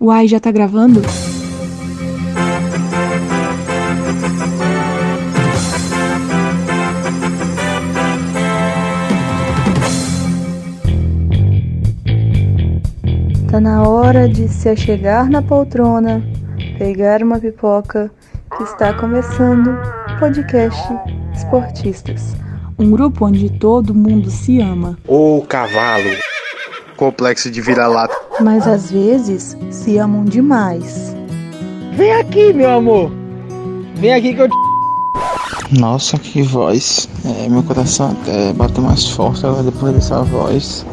Uai, já tá gravando? Tá na hora de se achegar na poltrona, pegar uma pipoca, que está começando o podcast Esportistas. Um grupo onde todo mundo se ama. Ô cavalo, complexo de vira-lata. Mas às vezes se amam demais. Vem aqui, meu amor. Vem aqui que eu te... Nossa, que voz. É, meu coração até bate mais forte agora depois dessa voz.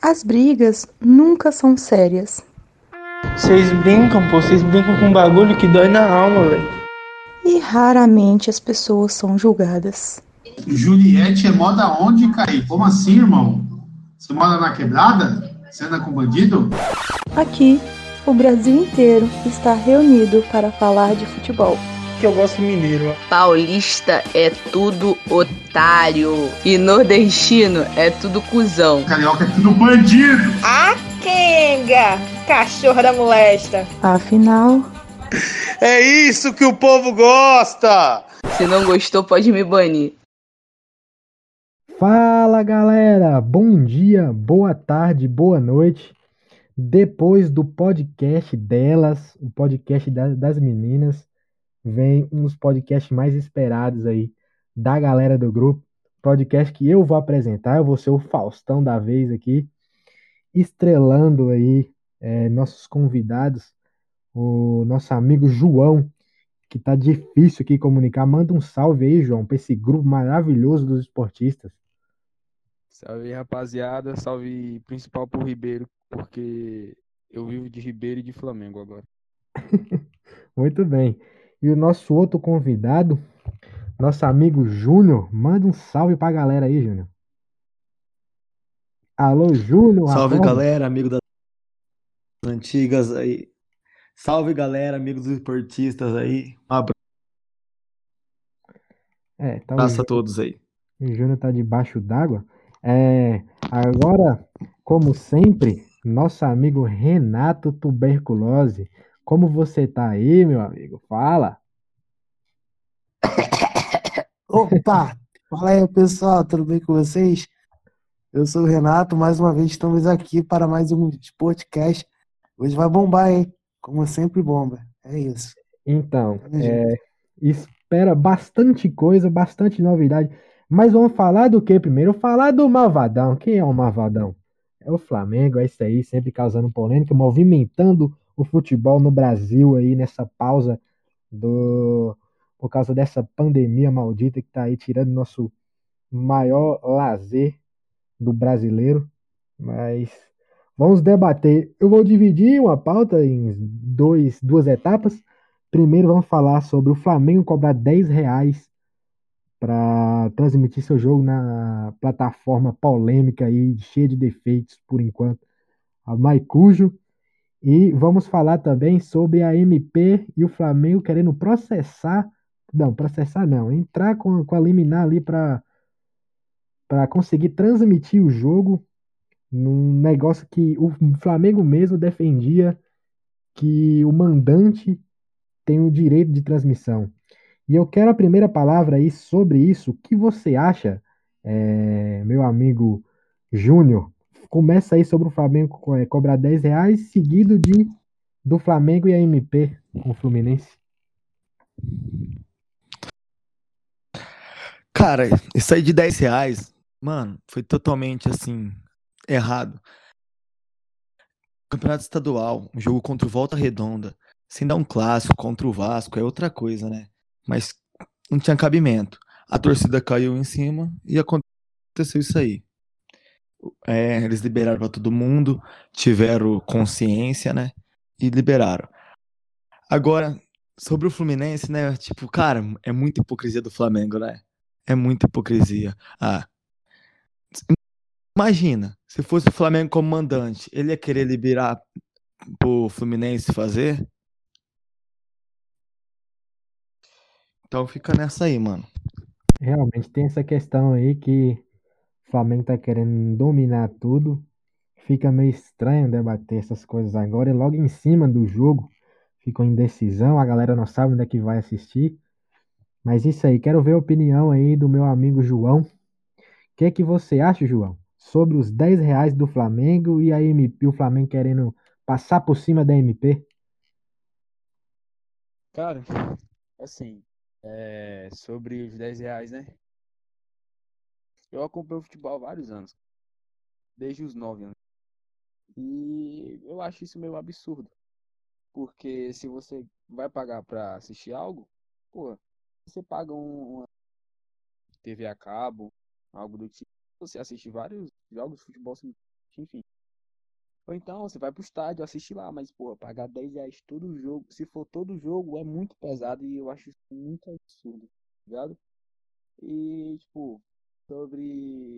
As brigas nunca são sérias. Vocês brincam, pô. Vocês brincam com um bagulho que dói na alma, velho. E raramente as pessoas são julgadas. Juliette é moda onde, Caí? Como assim, irmão? Você mora na quebrada? Você anda com bandido? Aqui, o Brasil inteiro está reunido para falar de futebol. Que eu gosto mineiro, ó. Paulista é tudo otário. E nordestino é tudo cuzão. Carioca é tudo bandido! A Kenga! Cachorra da molesta! Afinal, É isso que o povo gosta! Se não gostou, pode me banir. Fala galera, bom dia, boa tarde, boa noite. Depois do podcast delas, o podcast da- das meninas, vem um dos podcasts mais esperados aí da galera do grupo. Podcast que eu vou apresentar, eu vou ser o Faustão da vez aqui, estrelando aí eh, nossos convidados, o nosso amigo João, que tá difícil aqui comunicar. Manda um salve aí, João, para esse grupo maravilhoso dos esportistas. Salve, rapaziada. Salve principal pro Ribeiro, porque eu vivo de Ribeiro e de Flamengo agora. Muito bem. E o nosso outro convidado, nosso amigo Júnior, manda um salve pra galera aí, Júnior. Alô, Júnior. Salve galera, amigo das antigas aí. Salve galera, amigos dos esportistas aí. Um É, tá o abraço a todos aí. o Júnior tá debaixo d'água. É, agora, como sempre, nosso amigo Renato Tuberculose. Como você tá aí, meu amigo? Fala. Opa! Fala aí, pessoal, tudo bem com vocês? Eu sou o Renato, mais uma vez estamos aqui para mais um podcast. Hoje vai bombar, hein? Como sempre bomba. É isso. Então, é, espera bastante coisa, bastante novidade. Mas vamos falar do que primeiro? Falar do Malvadão. Quem é o Malvadão? É o Flamengo, é isso aí, sempre causando polêmica, movimentando o futebol no Brasil aí nessa pausa do por causa dessa pandemia maldita que tá aí tirando nosso maior lazer do brasileiro. Mas vamos debater. Eu vou dividir uma pauta em dois, duas etapas. Primeiro vamos falar sobre o Flamengo cobrar 10 reais para transmitir seu jogo na plataforma polêmica aí, cheia de defeitos por enquanto, a Maicujo. E vamos falar também sobre a MP e o Flamengo querendo processar, não, processar não, entrar com, com a liminar ali para para conseguir transmitir o jogo num negócio que o Flamengo mesmo defendia que o mandante tem o direito de transmissão. E eu quero a primeira palavra aí sobre isso. O que você acha, é, meu amigo Júnior? Começa aí sobre o Flamengo é, cobrar 10 reais, seguido de do Flamengo e a MP com o Fluminense. Cara, isso aí de 10 reais, mano, foi totalmente assim, errado. Campeonato estadual, um jogo contra o Volta Redonda, sem dar um clássico contra o Vasco, é outra coisa, né? Mas não tinha cabimento. A torcida caiu em cima e aconteceu isso aí. É, eles liberaram pra todo mundo, tiveram consciência, né? E liberaram. Agora, sobre o Fluminense, né? Tipo, cara, é muita hipocrisia do Flamengo, né? É muita hipocrisia. Ah, imagina, se fosse o Flamengo como mandante, ele ia querer liberar pro Fluminense fazer? Então fica nessa aí, mano. Realmente tem essa questão aí que o Flamengo tá querendo dominar tudo, fica meio estranho debater essas coisas agora e logo em cima do jogo ficou indecisão, a galera não sabe onde é que vai assistir. Mas isso aí, quero ver a opinião aí do meu amigo João. O que é que você acha, João, sobre os 10 reais do Flamengo e a MP, o Flamengo querendo passar por cima da MP? Cara, assim, é, sobre os 10 reais, né? Eu acompanho futebol há vários anos, desde os 9 anos. E eu acho isso meio absurdo. Porque se você vai pagar pra assistir algo, pô, você paga um, uma TV a cabo, algo do tipo, você assiste vários jogos de futebol, enfim. Ou então você vai pro estádio assistir lá, mas, pô, pagar 10 reais todo jogo, se for todo jogo, é muito pesado e eu acho isso muito absurdo, tá ligado? E, tipo, sobre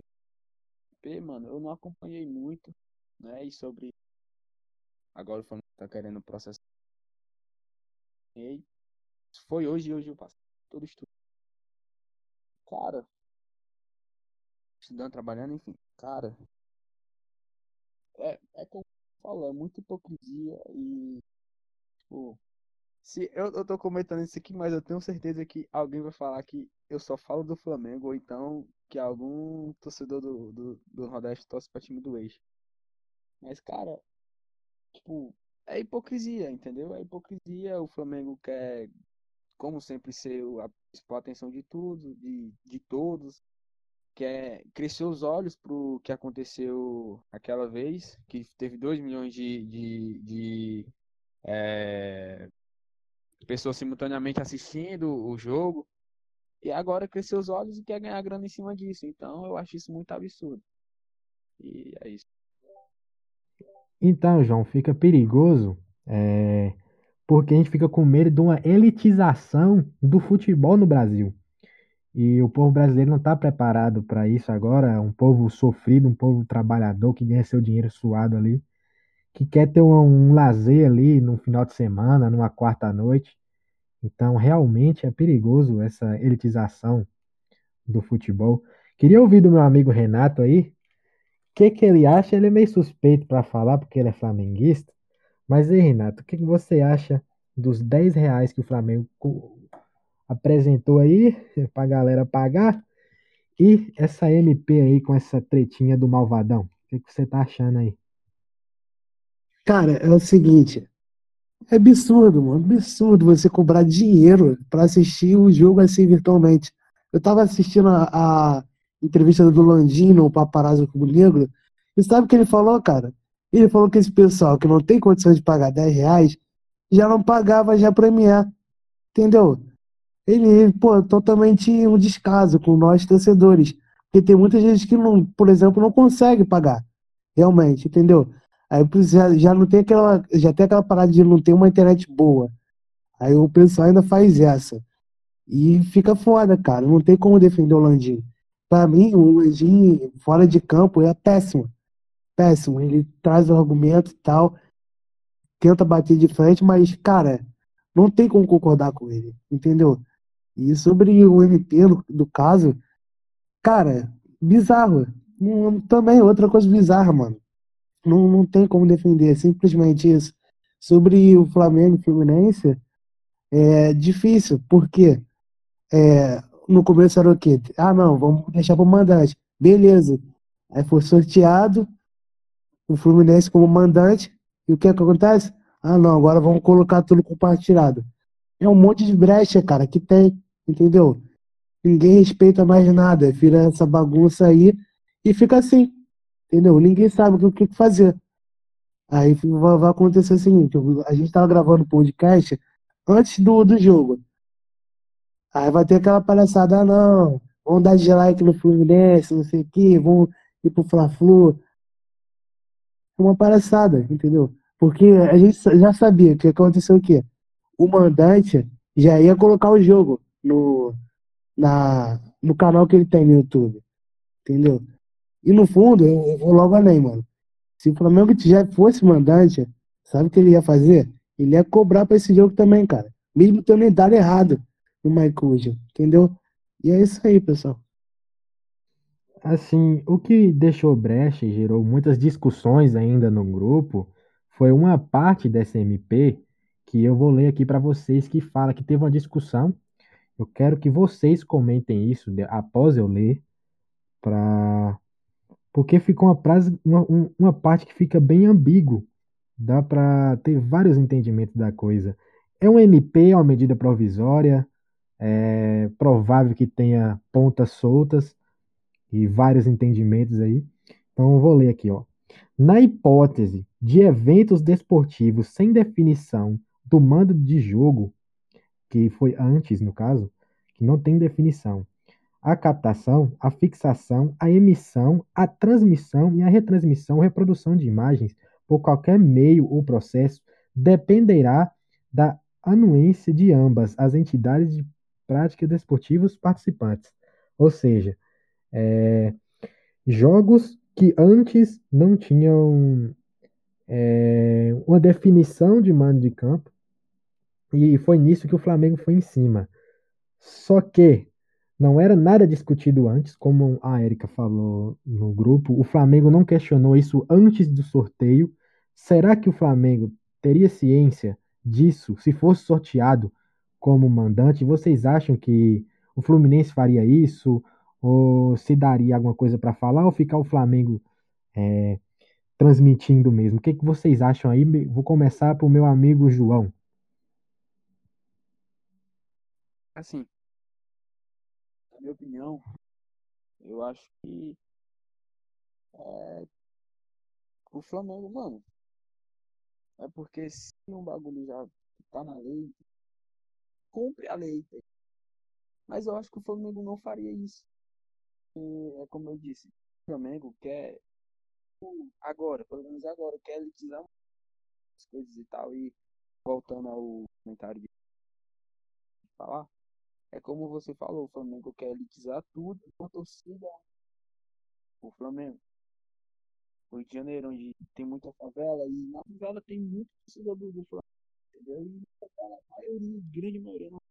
P, mano, eu não acompanhei muito, né? E sobre. Agora o Flamengo tá querendo processar. E foi hoje e hoje eu passo. Todo estudo. Cara. Estudando, trabalhando, enfim. Cara. É, é como eu falo, é muita hipocrisia e. Tipo. Se eu, eu tô comentando isso aqui, mas eu tenho certeza que alguém vai falar que eu só falo do Flamengo, ou então que algum torcedor do, do, do Nordeste torce pra time do eixo. Mas, cara, tipo, é hipocrisia, entendeu? É hipocrisia. O Flamengo quer, como sempre, ser a principal atenção de tudo, de, de todos. Quer crescer os olhos pro que aconteceu aquela vez, que teve 2 milhões de, de, de é, pessoas simultaneamente assistindo o jogo. E agora cresceu os olhos e quer ganhar grana em cima disso. Então eu acho isso muito absurdo. E é isso. Então, João, fica perigoso, é, porque a gente fica com medo de uma elitização do futebol no Brasil. E o povo brasileiro não está preparado para isso agora. É um povo sofrido, um povo trabalhador que ganha seu dinheiro suado ali, que quer ter um, um lazer ali no final de semana, numa quarta noite. Então, realmente é perigoso essa elitização do futebol. Queria ouvir do meu amigo Renato aí, o que, que ele acha. Ele é meio suspeito para falar, porque ele é flamenguista. Mas aí, Renato, o que, que você acha dos 10 reais que o Flamengo apresentou aí para a galera pagar? E essa MP aí com essa tretinha do Malvadão? O que, que você tá achando aí? Cara, é o seguinte, é absurdo, mano. Absurdo você cobrar dinheiro pra assistir um jogo assim virtualmente. Eu tava assistindo a, a entrevista do Landino, o paparazzo Cubo Negro, e sabe o que ele falou, cara? Ele falou que esse pessoal que não tem condições de pagar 10 reais já não pagava já Premier. Entendeu? Ele, pô, totalmente um descaso com nós torcedores. Porque tem muita gente que, não, por exemplo, não consegue pagar. Realmente, entendeu? Aí já, já não tem aquela. Já tem aquela parada de não ter uma internet boa. Aí o pessoal ainda faz essa. E fica foda, cara. Não tem como defender o Landim. Pra mim, o Landim fora de campo é péssimo. Péssimo. Ele traz o argumento e tal. Tenta bater de frente, mas, cara, não tem como concordar com ele. Entendeu? E sobre o MP do, do caso, cara, bizarro. também outra coisa bizarra, mano. Não, não tem como defender, é simplesmente isso. Sobre o Flamengo e Fluminense, é difícil, porque é, no começo era o quê? Ah, não, vamos deixar para o mandante. Beleza. Aí foi sorteado o Fluminense como mandante. E o que, é que acontece? Ah, não, agora vamos colocar tudo compartilhado. É um monte de brecha, cara, que tem, entendeu? Ninguém respeita mais nada, vira essa bagunça aí e fica assim. Entendeu? Ninguém sabe o que fazer. Aí vai acontecer o seguinte: a gente tava gravando podcast antes do, do jogo. Aí vai ter aquela palhaçada, ah, não, vamos dar de like no Fluminense, não sei o que, vamos ir pro Fla-Flu. Uma palhaçada, entendeu? Porque a gente já sabia que aconteceu o quê? O mandante já ia colocar o jogo no, na, no canal que ele tem no YouTube. Entendeu? E no fundo, eu, vou logo além, mano. Se o Flamengo já fosse mandante, sabe o que ele ia fazer? Ele ia cobrar pra esse jogo também, cara. Mesmo tendo idade errado no Maicuja, entendeu? E é isso aí, pessoal. Assim, o que deixou brecha e gerou muitas discussões ainda no grupo foi uma parte dessa MP que eu vou ler aqui para vocês que fala que teve uma discussão. Eu quero que vocês comentem isso após eu ler, para porque ficou uma, frase, uma, um- uma parte que fica bem ambíguo. Dá para ter vários entendimentos da coisa. É um MP, é uma medida provisória, é provável que tenha pontas soltas e vários entendimentos aí. Então eu vou ler aqui, ó. Na hipótese de eventos desportivos sem definição do mando de jogo, que foi antes, no caso, que não tem definição, a captação, a fixação, a emissão, a transmissão e a retransmissão ou reprodução de imagens por qualquer meio ou processo dependerá da anuência de ambas as entidades de prática desportivas participantes. Ou seja, é, jogos que antes não tinham é, uma definição de mando de campo, e foi nisso que o Flamengo foi em cima. Só que não era nada discutido antes, como a Erika falou no grupo. O Flamengo não questionou isso antes do sorteio. Será que o Flamengo teria ciência disso se fosse sorteado como mandante? Vocês acham que o Fluminense faria isso? Ou se daria alguma coisa para falar? Ou ficar o Flamengo é, transmitindo mesmo? O que, que vocês acham aí? Vou começar para o meu amigo João. Assim, na minha opinião, eu acho que é, o Flamengo, mano, é porque se um bagulho já tá na lei, cumpre a lei. tá? Mas eu acho que o Flamengo não faria isso. E, é como eu disse, o Flamengo quer agora, pelo menos agora, quer elitizar as coisas e tal. E voltando ao comentário de falar, é como você falou, o Flamengo quer elitizar tudo com a torcida. O Flamengo. O Rio de Janeiro, onde tem muita favela, e na favela tem muito torcedor do, do Flamengo, entendeu? E a maioria, grande maioria, não.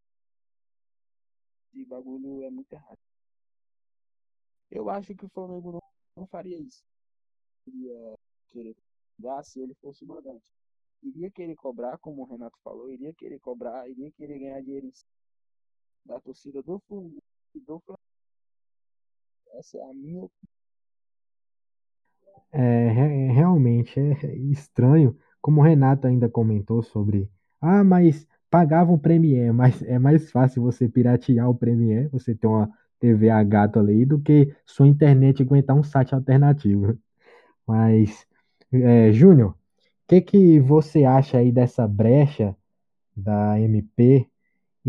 Esse bagulho é muito errado. Eu acho que o Flamengo não, não faria isso. Iria querer cobrar se ele fosse o mandante. Iria querer cobrar, como o Renato falou, iria querer cobrar, iria querer ganhar dinheiro em cima da torcida do do Flamengo. Essa é a minha opinião. É, re- realmente é estranho, como o Renato ainda comentou sobre, ah, mas pagava um Premiere, mas é mais fácil você piratear o Premiere, você ter uma TV a gato ali, do que sua internet aguentar um site alternativo. Mas, é, Júnior, o que que você acha aí dessa brecha da MP?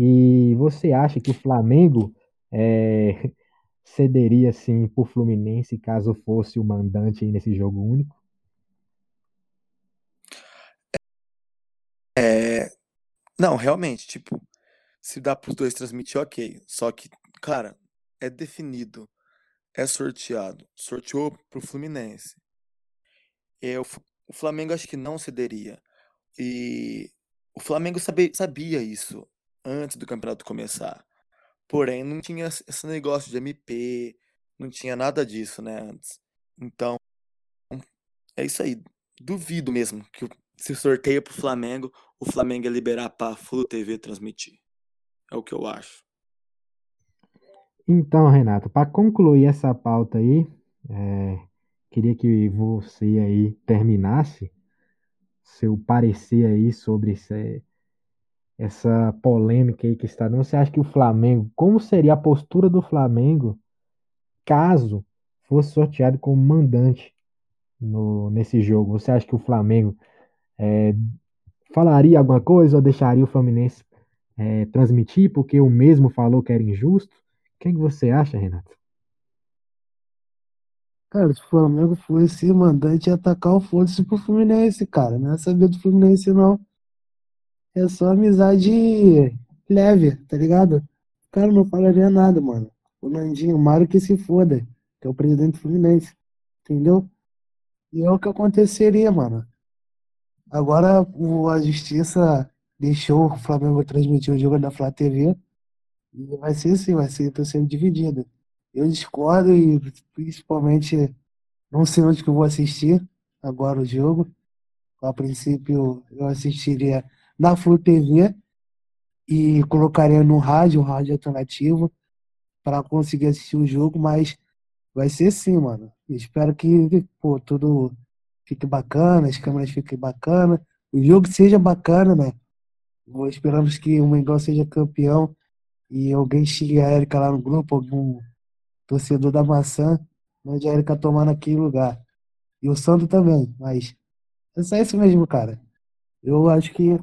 E você acha que o Flamengo é, cederia sim por Fluminense caso fosse o mandante nesse jogo único? É. Não, realmente, tipo, se dá pros dois transmitir, ok. Só que, cara, é definido, é sorteado. Sorteou Fluminense. É, o, F- o Flamengo acho que não cederia. E o Flamengo sabe- sabia isso antes do campeonato começar. Porém, não tinha esse negócio de MP, não tinha nada disso, né, antes. Então, é isso aí. Duvido mesmo que se sorteia pro Flamengo, o Flamengo ia liberar pra Flu TV transmitir. É o que eu acho. Então, Renato, para concluir essa pauta aí, é, queria que você aí terminasse seu parecer aí sobre esse- essa polêmica aí que está dando. Você acha que o Flamengo, como seria a postura do Flamengo caso fosse sorteado como mandante no, nesse jogo? Você acha que o Flamengo é, falaria alguma coisa ou deixaria o Fluminense é, transmitir porque o mesmo falou que era injusto? O que, que você acha, Renato? Cara, se o Flamengo fosse mandante ia atacar o foda-se pro Fluminense, cara. Não é saber do Fluminense, não. É só amizade leve, tá ligado? Cara não falaria nada, mano. O Nandinho, Mário que se foda, que é o presidente do Fluminense. Entendeu? E é o que aconteceria, mano. Agora a justiça deixou o Flamengo transmitir o jogo da Flá TV. E vai ser assim, vai ser torcida dividida. Eu discordo e principalmente não sei onde que eu vou assistir agora o jogo. A princípio eu assistiria na Flu TV e colocaria no rádio, um rádio alternativo, para conseguir assistir o jogo, mas vai ser sim, mano. espero que pô, tudo fique bacana, as câmeras fiquem bacana, o jogo seja bacana, né? Esperamos que o Mengão seja campeão e alguém xingue a Erika lá no grupo, algum torcedor da maçã, onde a Erika tomar naquele lugar. E o Sandro também, mas é só isso mesmo, cara. Eu acho que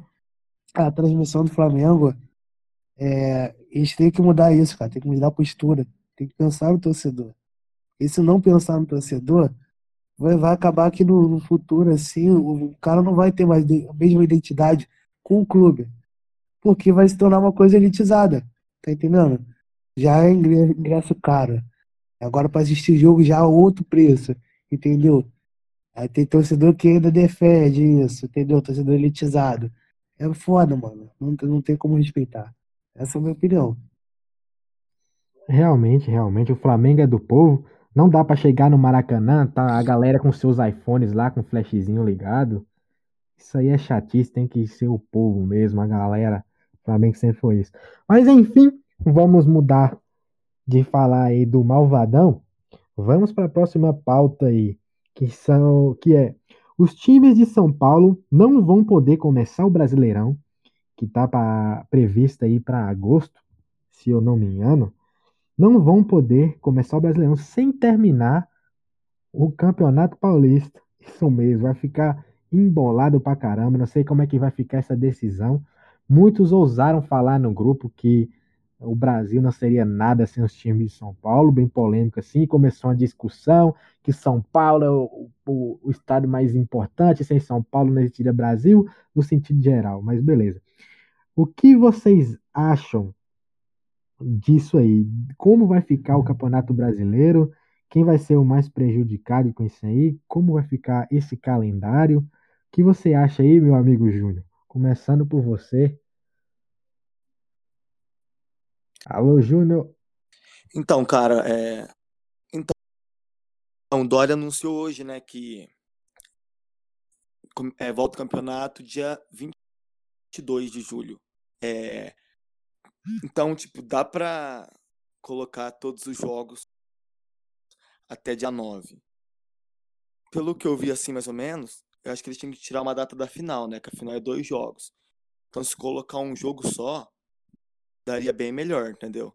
a transmissão do Flamengo, é, eles têm que mudar isso, cara. Tem que mudar a postura. Tem que pensar no torcedor. E se não pensar no torcedor, vai, vai acabar que no, no futuro, assim, o, o, cara não vai ter mais a mesma identidade com o clube. Porque vai se tornar uma coisa elitizada. Tá entendendo? Já é ingresso caro. Agora para assistir jogo já é outro preço. Entendeu? Aí tem torcedor que ainda defende isso, entendeu? Torcedor elitizado. É foda, mano. Não, não tem como respeitar. Essa é a minha opinião. Realmente, realmente, o Flamengo é do povo. Não dá para chegar no Maracanã, tá a galera com seus iPhones lá com flashzinho ligado. Isso aí é chatice, tem que ser o povo mesmo, a galera. O Flamengo sempre foi isso. Mas enfim, vamos mudar de falar aí do Malvadão. Vamos para a próxima pauta aí, que são que é os times de São Paulo não vão poder começar o Brasileirão, que está previsto aí para agosto, se eu não me engano, não vão poder começar o Brasileirão sem terminar o Campeonato Paulista. Isso mesmo, vai ficar embolado pra caramba. Não sei como é que vai ficar essa decisão. Muitos ousaram falar no grupo que o Brasil não seria nada sem os times de São Paulo, bem polêmico assim. Começou uma discussão que São Paulo é o, o, o estado mais importante, sem São Paulo não existiria Brasil, no sentido geral, mas beleza. O que vocês acham disso aí? Como vai ficar o Campeonato Brasileiro? Quem vai ser o mais prejudicado com isso aí? Como vai ficar esse calendário? O que você acha aí, meu amigo Júnior? Começando por você. Alô, Júnior. Então, cara, é... então, o Dória anunciou hoje, né, que é, volta o campeonato dia 22 de julho. É... Então, tipo, dá pra colocar todos os jogos até dia 9. Pelo que eu vi assim, mais ou menos, eu acho que eles tinham que tirar uma data da final, né? Que a final é dois jogos. Então, se colocar um jogo só, daria bem melhor, entendeu?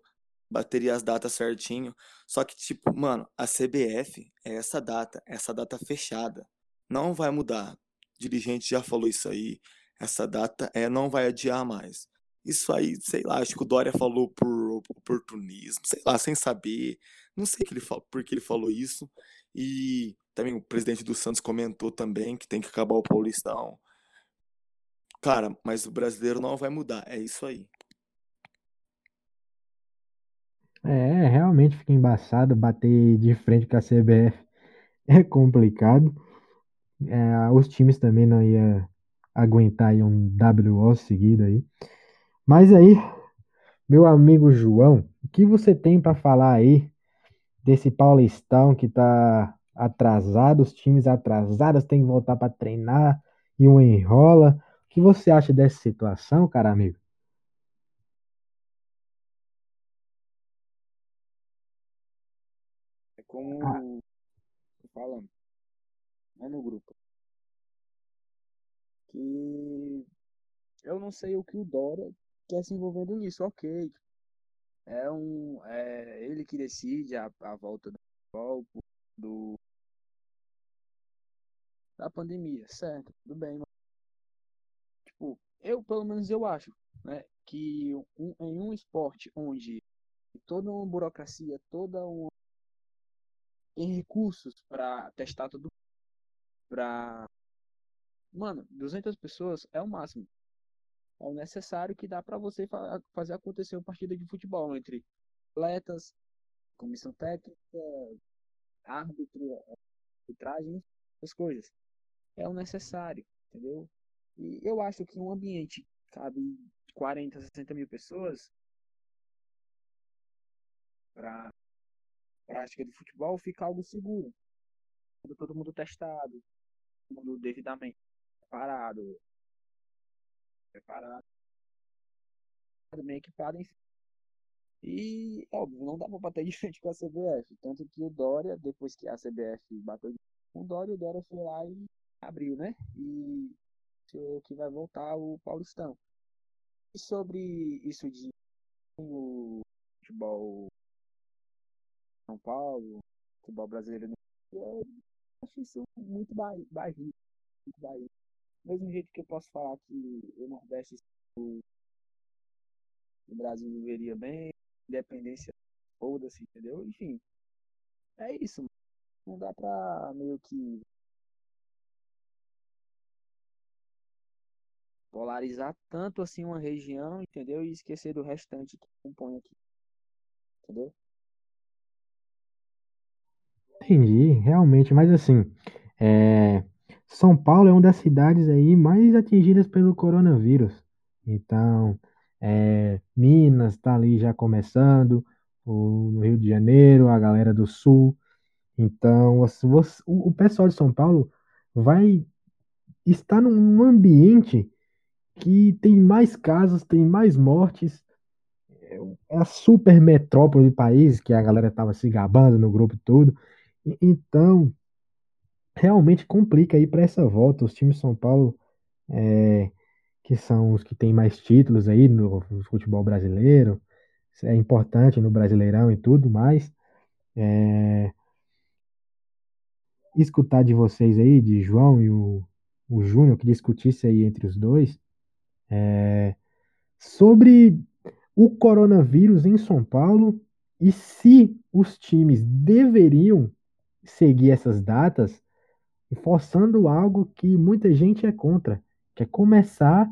Bateria as datas certinho. Só que, tipo, mano, a CBF é essa data, essa data fechada. Não vai mudar. O dirigente já falou isso aí. Essa data é não vai adiar mais. Isso aí, sei lá, acho que o Dória falou por oportunismo, sei lá, sem saber. Não sei que ele falou, por que ele falou isso. E também o presidente do Santos comentou também que tem que acabar o Paulistão. Cara, mas o brasileiro não vai mudar, é isso aí. É, realmente fica embaçado bater de frente com a CBF. É complicado. É, os times também não iam aguentar aí um WO seguido aí. Mas aí, meu amigo João, o que você tem para falar aí desse Paulistão que tá atrasado, os times atrasados têm que voltar para treinar e um enrola. O que você acha dessa situação, cara amigo? Como ah. falando né, no grupo que eu não sei o que o Dora quer se envolvendo nisso, ok. É um é ele que decide a, a volta do golpe do da pandemia, certo? Tudo bem, mas, tipo, eu pelo menos eu acho, né, que um, em um esporte onde toda uma burocracia, toda uma em recursos para testar tudo para mano 200 pessoas é o máximo. É o necessário que dá para você fa fazer acontecer uma partida de futebol entre atletas comissão técnica árbitro arbitragem as coisas. É o necessário entendeu? E eu acho que um ambiente cabe 40 60 mil pessoas para prática de futebol fica algo seguro. Todo mundo testado, todo mundo devidamente preparado, preparado, bem equipado. E, óbvio, não dá pra bater de frente com a CBF. Tanto que o Dória, depois que a CBF bateu com o Dória, o Dória foi lá e abriu, né? E que vai voltar o Paulistão. E sobre isso de o futebol São Paulo, futebol brasileiro, eu acho isso muito. Do mesmo jeito que eu posso falar que o Nordeste o, Brasil viveria bem, independência foda-se, entendeu? Enfim, é isso. Não dá pra meio que polarizar tanto assim uma região, entendeu? E esquecer do restante que compõe aqui. Entendeu? Entendi, realmente, mas assim, é, São Paulo é uma das cidades aí mais atingidas pelo coronavírus. Então, é, Minas está ali já começando, o, no Rio de Janeiro, a galera do Sul. Então, você, o, o pessoal de São Paulo vai estar num ambiente que tem mais casos, tem mais mortes. É a super metrópole do país, que a galera tava se gabando no grupo todo. Então, realmente complica aí para essa volta. Os times de São Paulo, é, que são os que têm mais títulos aí no, no futebol brasileiro, é importante no Brasileirão e tudo mais. É, escutar de vocês aí, de João e o, o Júnior, que discutisse aí entre os dois, é, sobre o coronavírus em São Paulo e se os times deveriam seguir essas datas, forçando algo que muita gente é contra, que é começar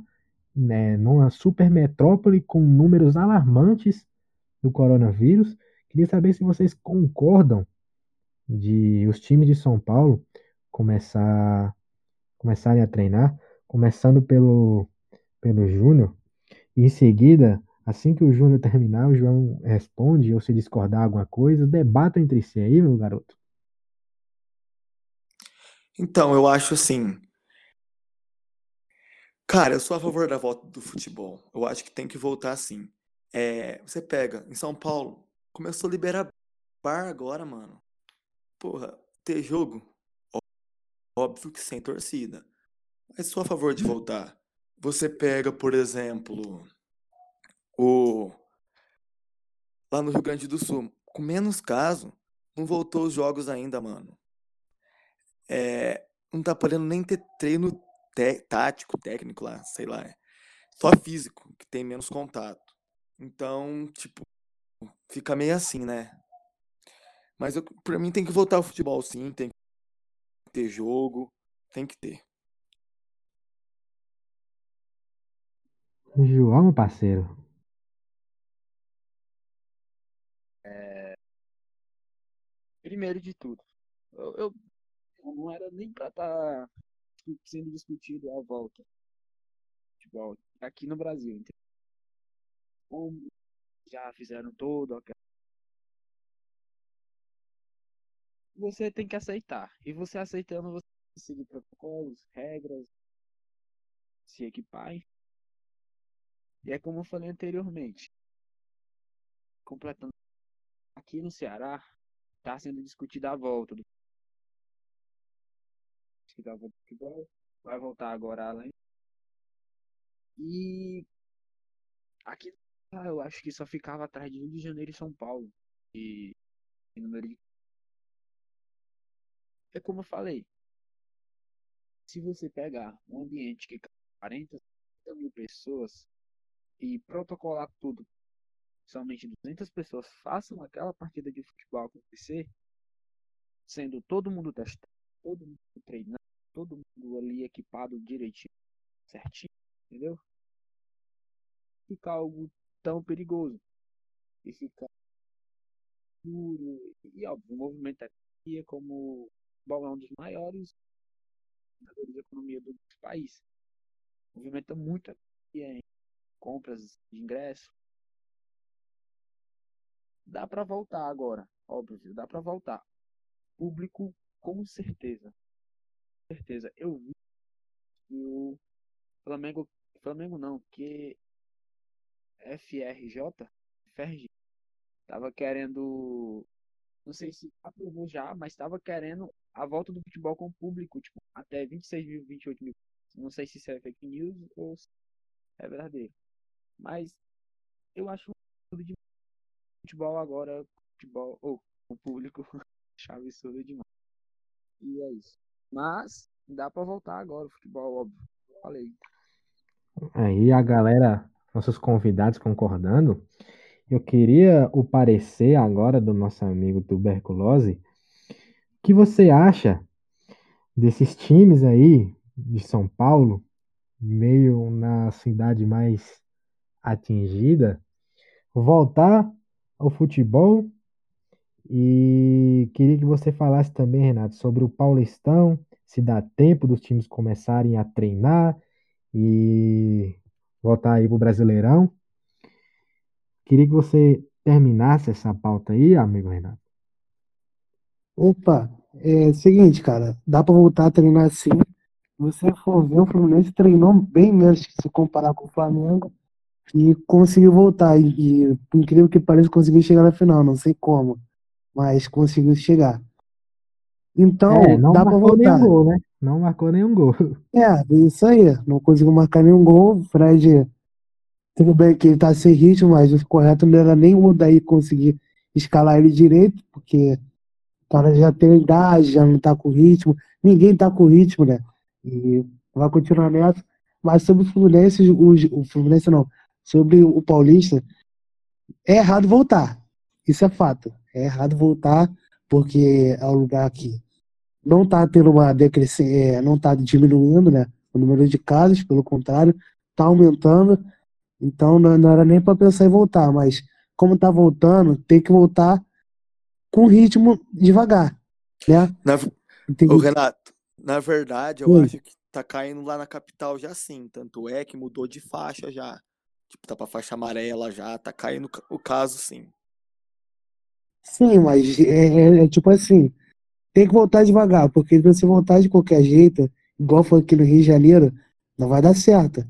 né, numa super metrópole com números alarmantes do coronavírus. Queria saber se vocês concordam de os times de São Paulo começar começarem a treinar, começando pelo pelo Júnior. E em seguida, assim que o Júnior terminar, o João responde ou se discordar alguma coisa, debatam entre si aí, meu garoto. Então, eu acho assim. Cara, eu sou a favor da volta do futebol. Eu acho que tem que voltar assim. É, você pega, em São Paulo, começou a liberar bar agora, mano. Porra, ter jogo, óbvio que sem torcida. Mas sou a favor de voltar. Você pega, por exemplo, o lá no Rio Grande do Sul, com menos caso, não voltou os jogos ainda, mano. É, não tá podendo nem ter treino tático, técnico lá, sei lá. É só físico, que tem menos contato. Então, tipo, fica meio assim, né? Mas eu, pra mim tem que voltar ao futebol sim, tem que ter jogo, tem que ter. João, parceiro. É... Primeiro de tudo, eu, eu, eu não era nem para estar tá sendo discutido a volta. Futebol aqui no Brasil, entendeu? Como já fizeram todo você tem que aceitar. E você aceitando, você seguir protocolos, regras, se equipar, e é como eu falei anteriormente, completando aqui no Ceará, está sendo discutida a volta do futebol, vai voltar agora além. E aqui eu acho que só ficava atrás de Rio de Janeiro e São Paulo. E, número de... É como eu falei. Se você pegar um ambiente que 40 mil pessoas e protocolar tudo, somente 200 pessoas façam aquela partida de futebol acontecer, sendo todo mundo testado, todo mundo treinado, todo mundo ali equipado direitinho, certinho, entendeu? Fica algo tão perigoso. E fica duro. E óbvio, o movimento aqui é como bom, é um dos maiores de economia do país. Movimenta muito aqui, é compras de ingresso. dá para voltar agora, óbvio, dá para voltar. Público, com certeza. Certeza. Eu vi que o Flamengo, Flamengo não, que FRJ, FRJ, tava querendo, não sei se aprovou já, mas tava querendo a volta do futebol com o público, tipo, até 26 mil, 28 mil. Não sei se isso é fake news ou se é verdadeiro. Mas eu acho tudo de futebol agora, futebol, ou o público, chave tudo demais. E é isso. Mas dá para voltar agora o futebol, óbvio. Falei. Aí a galera, nossos convidados concordando. Eu queria o parecer agora do nosso amigo tuberculose. O que você acha desses times aí de São Paulo, meio na cidade mais atingida, voltar ao futebol? E queria que você falasse também, Renato, sobre o Paulistão, se dá tempo dos times começarem a treinar e voltar aí pro Brasileirão. Queria que você terminasse essa pauta aí, amigo Renato. Opa, é seguinte, cara, dá pra voltar a treinar sim. Você for ver, o Fluminense treinou bem menos se comparar com o Flamengo e conseguiu voltar. E, e incrível que pareça, conseguiu chegar na final, não sei como, mas conseguiu chegar. Então, É, não dá pra marcou nenhum voltar. gol, né? Não marcou nenhum gol. É, isso aí. Não conseguiu marcar nenhum gol. O Fred, tudo bem que ele tá sem ritmo, mas o correto não era nem o Odaí conseguir escalar ele direito, porque o cara já tem idade, já não tá com ritmo. Ninguém tá com ritmo, né? E vai continuar nessa. Mas sobre o Fluminense, o, o Fluminense não, sobre o Paulista, é errado voltar. Isso é fato. É errado voltar, porque é um lugar que não está tendo uma decrescência, não está diminuindo, né? O número de casos, pelo contrário, está aumentando. Então não, não era nem para pensar em voltar, mas como está voltando, tem que voltar com ritmo devagar, né? Na, Tem Ô, Renato, na verdade, eu Oi. acho que tá caindo lá na capital já sim. Tanto é que mudou de faixa já. Tipo, tá pra faixa amarela já, tá caindo ca- o caso sim. Sim, mas é, é- é tipo assim, tem que voltar devagar, porque se você voltar de qualquer jeito, igual foi aqui no Rio de Janeiro, não vai dar certo,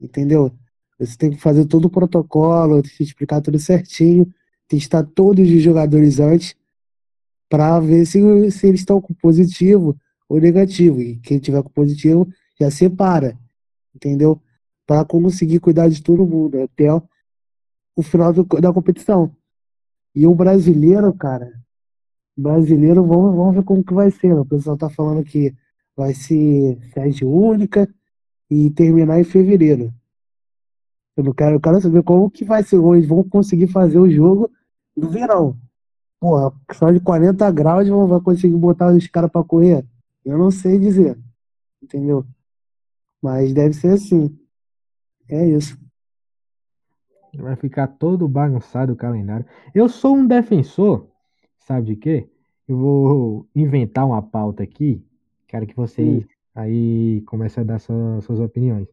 entendeu? Você tem que fazer todo o protocolo, tem que explicar tudo certinho, testar todos os jogadores antes, para ver se, se eles estão com positivo ou negativo. E quem tiver com positivo já separa, entendeu? Para conseguir cuidar de todo mundo até o final do- da competição. E o brasileiro, cara, brasileiro, vamos, vamos ver como que vai ser. né? O pessoal tá falando que vai ser sede única e terminar em fevereiro. Eu não quero, eu quero saber como que vai ser. Eles vão conseguir fazer o jogo no verão. Porra, só de 40 graus vão vai conseguir botar os caras pra correr? Eu não sei dizer. Entendeu? Mas deve ser assim. É isso. Vai ficar todo bagunçado o calendário. Eu sou um defensor, sabe de quê? Eu vou inventar uma pauta aqui. Quero que vocês aí comecem a dar sua- suas opiniões.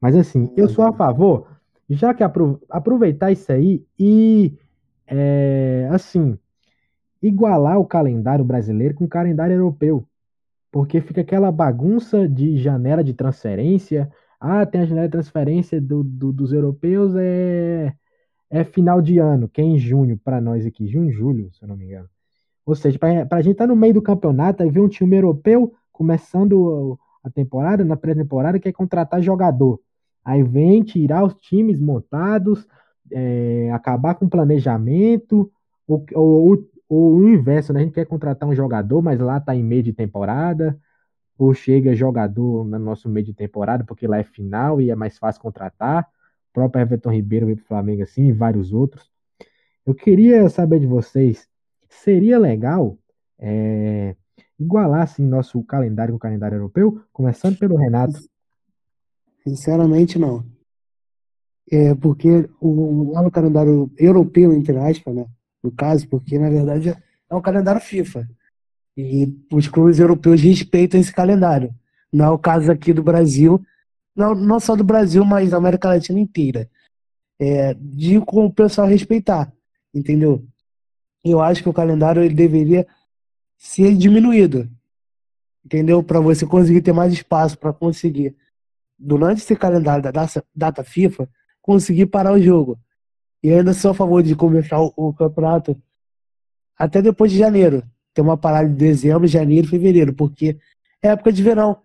Mas assim, eu sou a favor, já que apro- aproveitar isso aí e é, assim, igualar o calendário brasileiro com o calendário europeu. Porque fica aquela bagunça de janela de transferência. Ah, tem a janela de transferência do- do- dos europeus, é, é final de ano, que é em junho, para nós aqui, junho, julho, se eu não me engano. Ou seja, para a gente estar no meio do campeonato, aí vem um time europeu começando a temporada, na pré-temporada, quer contratar jogador. Aí vem tirar os times montados, é, acabar com o planejamento, ou, ou, ou o inverso, né? A gente quer contratar um jogador, mas lá tá em meio de temporada, ou chega jogador no nosso meio de temporada, porque lá é final e é mais fácil contratar. O próprio Everton Ribeiro veio pro Flamengo assim, e vários outros. Eu queria saber de vocês, seria legal é, igualar assim nosso calendário com o calendário europeu, começando pelo Renato. Sinceramente, não. É porque o, lá no calendário europeu, entre aspas, né? No caso, porque na verdade é um calendário FIFA. E os clubes europeus respeitam esse calendário. Não é o caso aqui do Brasil, não, não só do Brasil, mas da América Latina inteira. É, de com o pessoal respeitar. entendeu? Eu acho que o calendário ele deveria ser diminuído, entendeu? Para você conseguir ter mais espaço para conseguir, durante esse calendário da data, data FIFA, conseguir parar o jogo. E ainda sou a favor de começar o, o campeonato até depois de janeiro. Tem uma parada de dezembro, janeiro, fevereiro, porque é época de verão,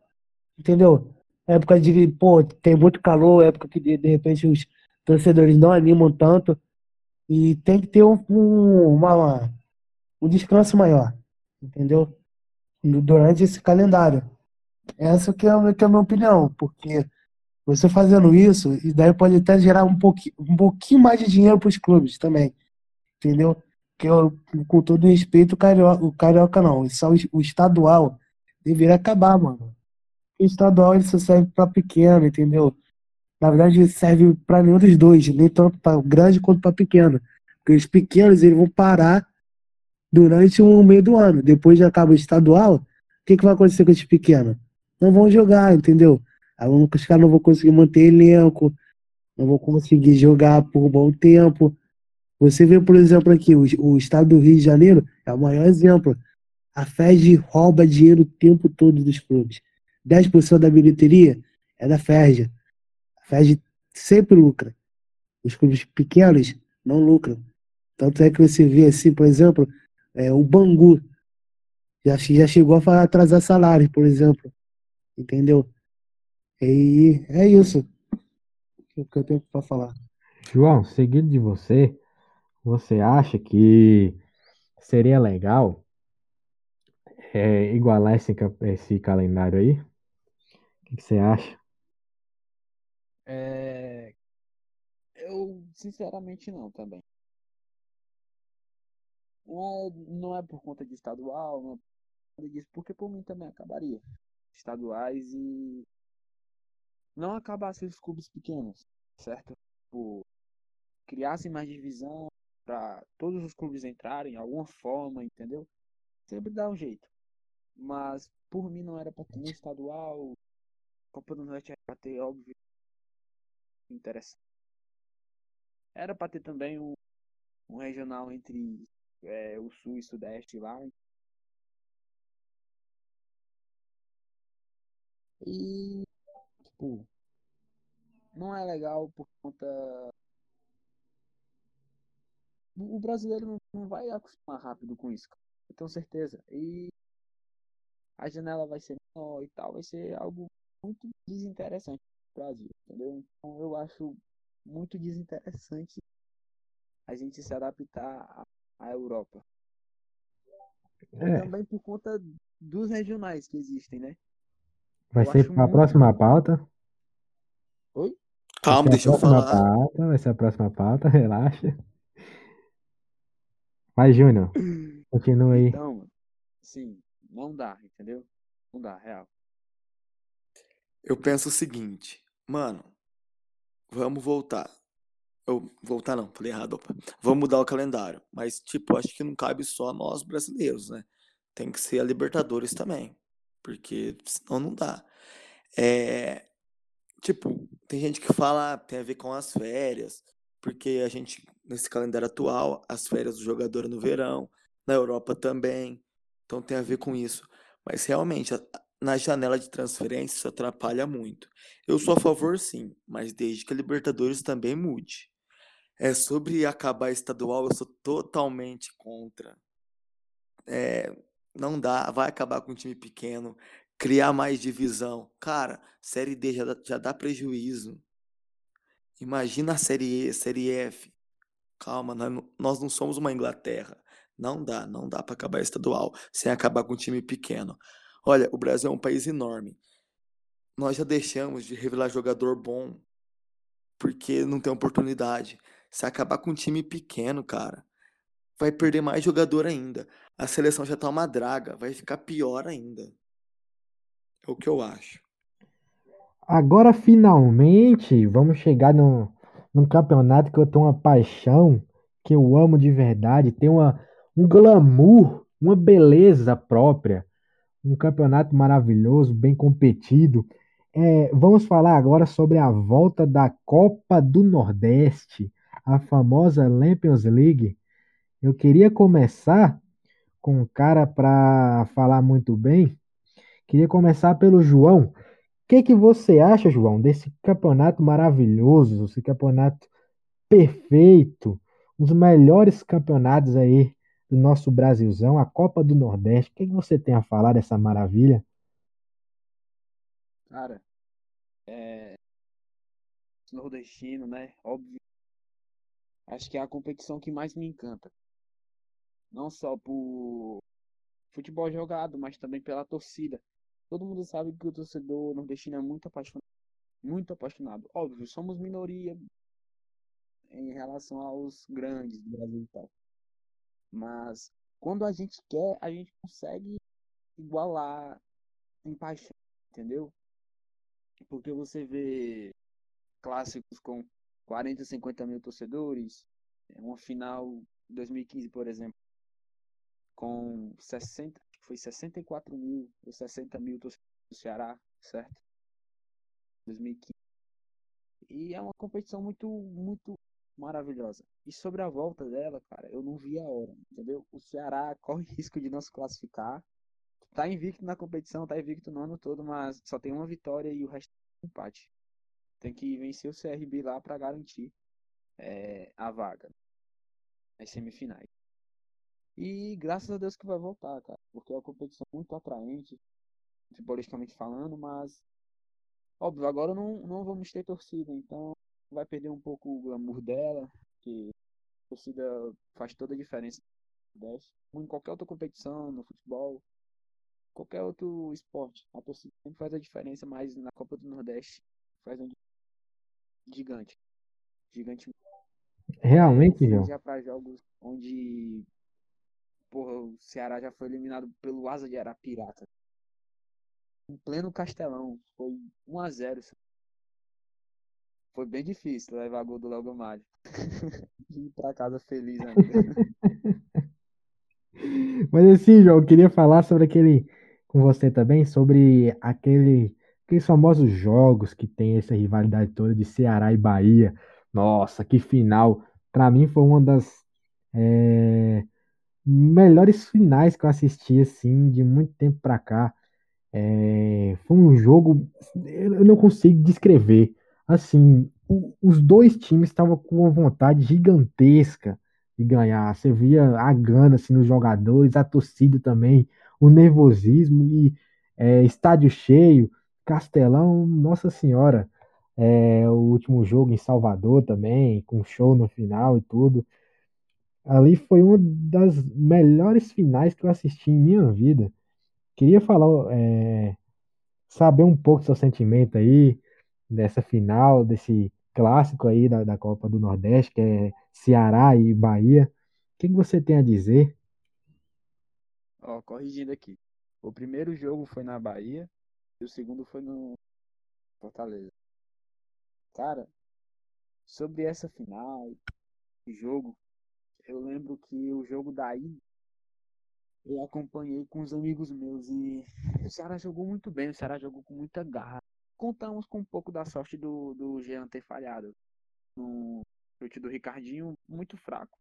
entendeu? Época de, pô, tem muito calor, época que de, de repente os torcedores não animam tanto. E tem que ter um, um, uma, um descanso maior, entendeu? Durante esse calendário. Essa que é, que é a minha opinião, porque você fazendo isso, e daí pode até gerar um um pouquinho mais de dinheiro para os clubes também, entendeu? Que eu, com todo respeito, o carioca, o carioca não, só o, o estadual deveria acabar, mano. O estadual ele só serve para pequeno, entendeu? Na verdade, serve para nenhum dos dois, nem tanto para grande quanto para pequeno. Porque os pequenos eles vão parar durante o meio do ano. Depois de acaba o estadual, o que, que vai acontecer com esses pequenos? Não vão jogar, entendeu? Os caras não vão conseguir manter elenco, não vão conseguir jogar por um bom tempo. Você vê, por exemplo, aqui, o, o estado do Rio de Janeiro é o maior exemplo. A FED rouba dinheiro o tempo todo dos clubes. 10% da bilheteria é da FERJ. FED sempre lucra. Os clubes pequenos não lucram. Tanto é que você vê assim, por exemplo, é, o Bangu já, já chegou a atrasar salário, por exemplo. Entendeu? E é isso o que eu tenho para falar. João, seguindo de você, você acha que seria legal é, igualar esse, esse calendário aí? O que, que você acha? É... Eu, sinceramente, não também. Não é, não é por conta de estadual, não é por conta disso, porque por mim também acabaria. Estaduais e não acabassem os clubes pequenos, certo? Por criassem mais divisão para todos os clubes entrarem alguma forma, entendeu? Sempre dá um jeito. Mas por mim não era para ter estadual, Copa do Norte era para ter, óbvio, interessante. Era para ter também um, um regional entre é, o sul e sudeste lá. E, tipo, não é legal por conta. O brasileiro não, não vai acostumar rápido com isso, eu tenho certeza. E a janela vai ser menor e tal, vai ser algo muito desinteressante Brasil, entendeu? Então eu acho muito desinteressante a gente se adaptar à Europa. É. Também por conta dos regionais que existem, né? Vai eu ser a muito... próxima pauta. Oi? Calma, deixa eu falar. Pauta, vai ser a próxima pauta, relaxa. Vai, Júnior. Continua aí. Então, sim, não dá, entendeu? Não dá, real. Eu penso o seguinte, mano, vamos voltar. Eu, voltar não, falei errado, opa. Vamos mudar o calendário. Mas, tipo, acho que não cabe só nós brasileiros, né? Tem que ser a Libertadores também. Porque senão não dá. É, tipo, tem gente que fala tem a ver com as férias. Porque a gente, nesse calendário atual, as férias do jogador é no verão, na Europa também. Então tem a ver com isso. Mas realmente, na janela de transferência isso atrapalha muito. Eu sou a favor sim, mas desde que a Libertadores também mude. É sobre acabar estadual, eu sou totalmente contra. É, não dá, vai acabar com um time pequeno, criar mais divisão. Cara, Série D já dá, já dá prejuízo. Imagina a Série E, Série F. Calma, nós não somos uma Inglaterra. Não dá, não dá para acabar estadual sem acabar com um time pequeno. Olha, o Brasil é um país enorme. Nós já deixamos de revelar jogador bom porque não tem oportunidade. Se acabar com um time pequeno, cara, vai perder mais jogador ainda. A seleção já tá uma draga, vai ficar pior ainda. É o que eu acho. Agora, finalmente, vamos chegar no, num campeonato que eu tenho uma paixão, que eu amo de verdade, tem uma, um glamour, uma beleza própria um campeonato maravilhoso, bem competido. É, vamos falar agora sobre a volta da Copa do Nordeste, a famosa Champions League, Eu queria começar com um cara para falar muito bem. Queria começar pelo João. Que, que você acha, João, desse campeonato maravilhoso, esse campeonato perfeito, um dos melhores campeonatos aí do nosso Brasilzão, a Copa do Nordeste? O que, que você tem a falar dessa maravilha? Cara, é. Nordestino, né? Óbvio. Acho que é a competição que mais me encanta. Não só por futebol jogado, mas também pela torcida. Todo mundo sabe que o torcedor nordestino é muito apaixonado. Muito apaixonado. Óbvio, somos minoria em relação aos grandes do Brasil e tal. Mas quando a gente quer, a gente consegue igualar em paixão, entendeu? Porque você vê clássicos com 40, 50 mil torcedores, uma final 2015, por exemplo, com 60, foi 64 mil ou 60 mil torcedores do Ceará, certo? 2015. E é uma competição muito, muito maravilhosa. E sobre a volta dela, cara, eu não vi a hora, entendeu? O Ceará corre risco de não se classificar. Tá invicto na competição, tá invicto no ano todo, mas só tem uma vitória e o resto é empate. Tem que vencer o CRB lá para garantir é, a vaga nas semifinais. E graças a Deus que vai voltar, cara, porque é uma competição muito atraente, futebolisticamente falando, mas óbvio, agora não, não vamos ter torcida, então vai perder um pouco o glamour dela, que a torcida faz toda a diferença em qualquer outra competição, no futebol, qualquer outro esporte. A torcida sempre faz a diferença, mas na Copa do Nordeste faz um gigante. Gigante. Realmente, João. Já para jogos onde porra, o Ceará já foi eliminado pelo Asa de Arapiraca. Em pleno Castelão, foi 1 a 0 foi bem difícil levar gol do Léo Gamalho. e ir pra casa feliz ainda. Mas assim, João, eu queria falar sobre aquele. Com você também, sobre aquele. Aqueles famosos jogos que tem essa rivalidade toda de Ceará e Bahia. Nossa, que final! Para mim foi uma das é, melhores finais que eu assisti assim de muito tempo para cá. É, foi um jogo eu não consigo descrever assim, o, os dois times estavam com uma vontade gigantesca de ganhar. Você via a gana assim, nos jogadores, a torcida também, o nervosismo e é, estádio cheio, Castelão, Nossa Senhora. É, o último jogo em Salvador também, com show no final e tudo. Ali foi uma das melhores finais que eu assisti em minha vida. Queria falar, é, saber um pouco do seu sentimento aí, dessa final, desse clássico aí da, da Copa do Nordeste, que é Ceará e Bahia. O que, você tem a dizer? Ó, corrigindo aqui. O primeiro jogo foi na Bahia e o segundo foi no Fortaleza. Cara, sobre essa final, jogo, eu lembro que o jogo daí eu acompanhei com os amigos meus e o Ceará jogou muito bem, o Ceará jogou com muita garra contamos com um pouco da sorte do, do Jean ter falhado. No chute do Ricardinho, muito fraco.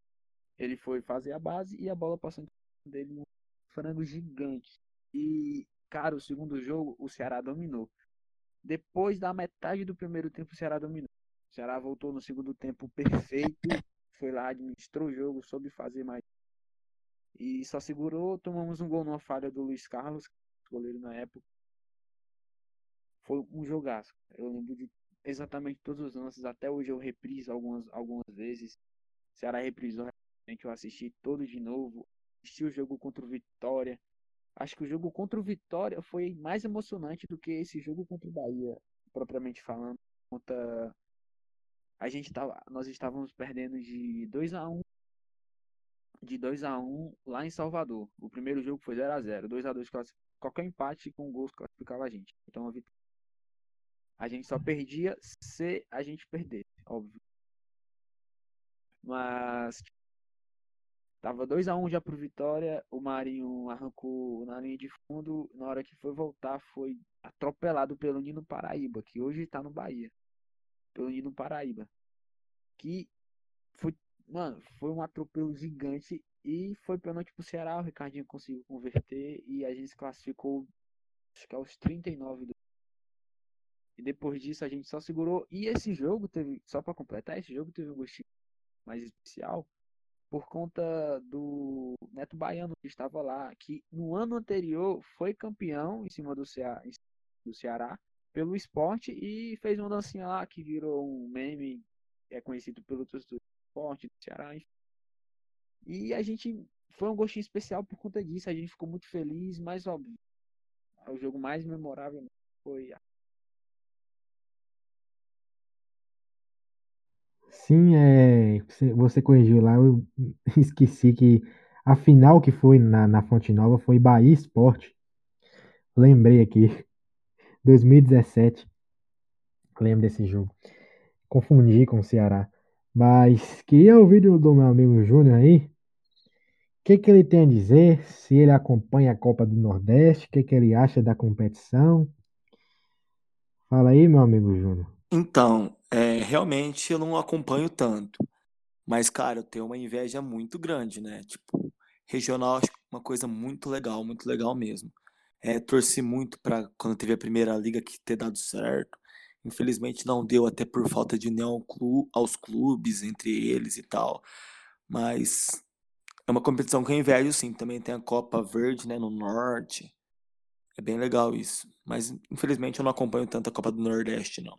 Ele foi fazer a base e a bola passou dele um frango gigante. E, cara, o segundo jogo o Ceará dominou. Depois da metade do primeiro tempo, o Ceará dominou. O Ceará voltou no segundo tempo perfeito. Foi lá, administrou o jogo, soube fazer mais. E só segurou. Tomamos um gol numa falha do Luiz Carlos, goleiro na época foi um jogaço. Eu lembro de exatamente todos os lances. Até hoje eu repriso algumas, algumas vezes. Ceará reprisou. Eu assisti todo de novo. Assisti o jogo contra o Vitória. Acho que o jogo contra o Vitória foi mais emocionante do que esse jogo contra o Bahia, propriamente falando. Conta... A gente tava, nós estávamos perdendo de 2 a 1 de 2 a 1 lá em Salvador. O primeiro jogo foi 0 a 0 2 a 2 qualquer empate com gols classificava a gente. Então a vitória a gente só perdia se a gente perdesse, óbvio. Mas tava 2 a 1 um já pro Vitória, o Marinho arrancou na linha de fundo, na hora que foi voltar foi atropelado pelo Nino Paraíba, que hoje tá no Bahia. Pelo Nino Paraíba. Que foi Mano, foi um atropelo gigante e foi pênalti pro Ceará. O Ricardinho conseguiu converter e a gente se classificou, acho que aos 39 do. E depois disso a gente só segurou. E esse jogo teve, só para completar, esse jogo teve um gostinho mais especial por conta do Neto Baiano que estava lá, que no ano anterior foi campeão em cima do Ceará, do Ceará pelo esporte e fez uma dancinha lá que virou um meme, é conhecido pelo do esporte do Ceará. Enfim. E a gente foi um gostinho especial por conta disso, a gente ficou muito feliz, mas óbvio, o jogo mais memorável foi a Sim, é, você, você corrigiu lá, eu esqueci que a final que foi na, na Fonte Nova foi Bahia Esporte. Lembrei aqui, 2017. Lembro desse jogo. Confundi com o Ceará. Mas queria ouvir do, do meu amigo Júnior aí. O que, que ele tem a dizer? Se ele acompanha a Copa do Nordeste, o que, que ele acha da competição? Fala aí, meu amigo Júnior. Então, é, realmente eu não acompanho tanto. Mas, cara, eu tenho uma inveja muito grande, né? Tipo, regional acho uma coisa muito legal, muito legal mesmo. É, torci muito para quando teve a primeira liga que ter dado certo. Infelizmente não deu até por falta de união aos clubes entre eles e tal. Mas é uma competição que eu invejo sim. Também tem a Copa Verde, né, no norte. É bem legal isso. Mas infelizmente eu não acompanho tanto a Copa do Nordeste, não.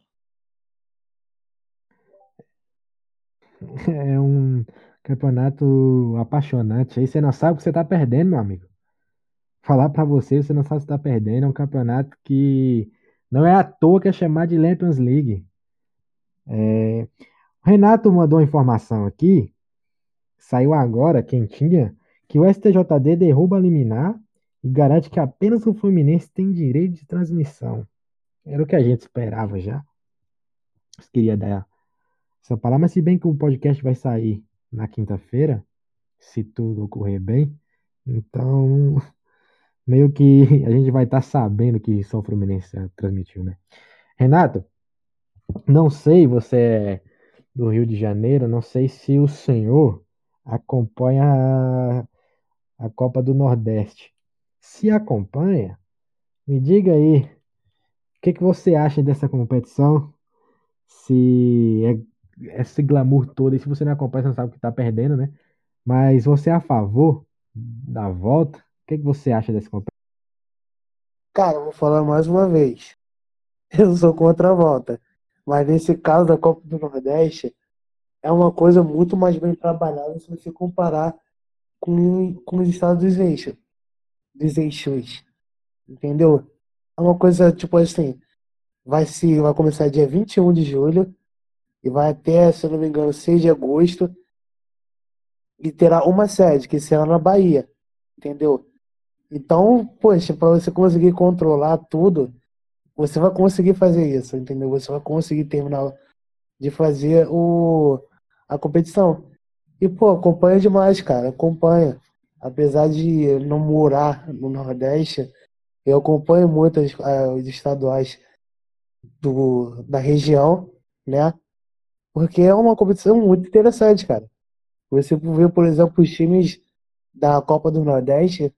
É um campeonato apaixonante. Aí você não sabe o que você tá perdendo, meu amigo. Falar para você, você não sabe se tá perdendo. É um campeonato que não é à toa que é chamado de Champions League. É... O Renato mandou uma informação aqui, saiu agora, quentinha, que o STJD derruba a liminar e garante que apenas o Fluminense tem direito de transmissão. Era o que a gente esperava já. Eu queria dar essa palavra, mas se bem que o podcast vai sair na quinta-feira, se tudo ocorrer bem, então meio que a gente vai estar tá sabendo que São Fluminense transmitiu, né? Renato, não sei, você é do Rio de Janeiro, não sei se o senhor acompanha a, Copa do Nordeste. Se acompanha, me diga aí, o que, que você acha dessa competição? Se é esse glamour todo, e se você não acompanha, você não sabe o que está perdendo, né? Mas você é a favor da volta? O que, que você acha dessa competição? Cara, vou falar mais uma vez. Eu sou contra a volta. Mas nesse caso da Copa do Nordeste, é uma coisa muito mais bem trabalhada se você comparar com, com os estados dos eixos. Dos eixos. Entendeu? É uma coisa tipo assim. Vai, se, vai começar dia 21 de julho e vai até, se eu não me engano, 6 de agosto. E terá uma sede, que será na Bahia. Entendeu? Então, poxa, para você conseguir controlar tudo, você vai conseguir fazer isso, entendeu? Você vai conseguir terminar de fazer o, a competição. E, pô, acompanha demais, cara, acompanha. Apesar de não morar no Nordeste, eu acompanho muito as, os estaduais do, da região, né? Porque é uma competição muito interessante, cara. Você vê, por exemplo, os times da Copa do Nordeste,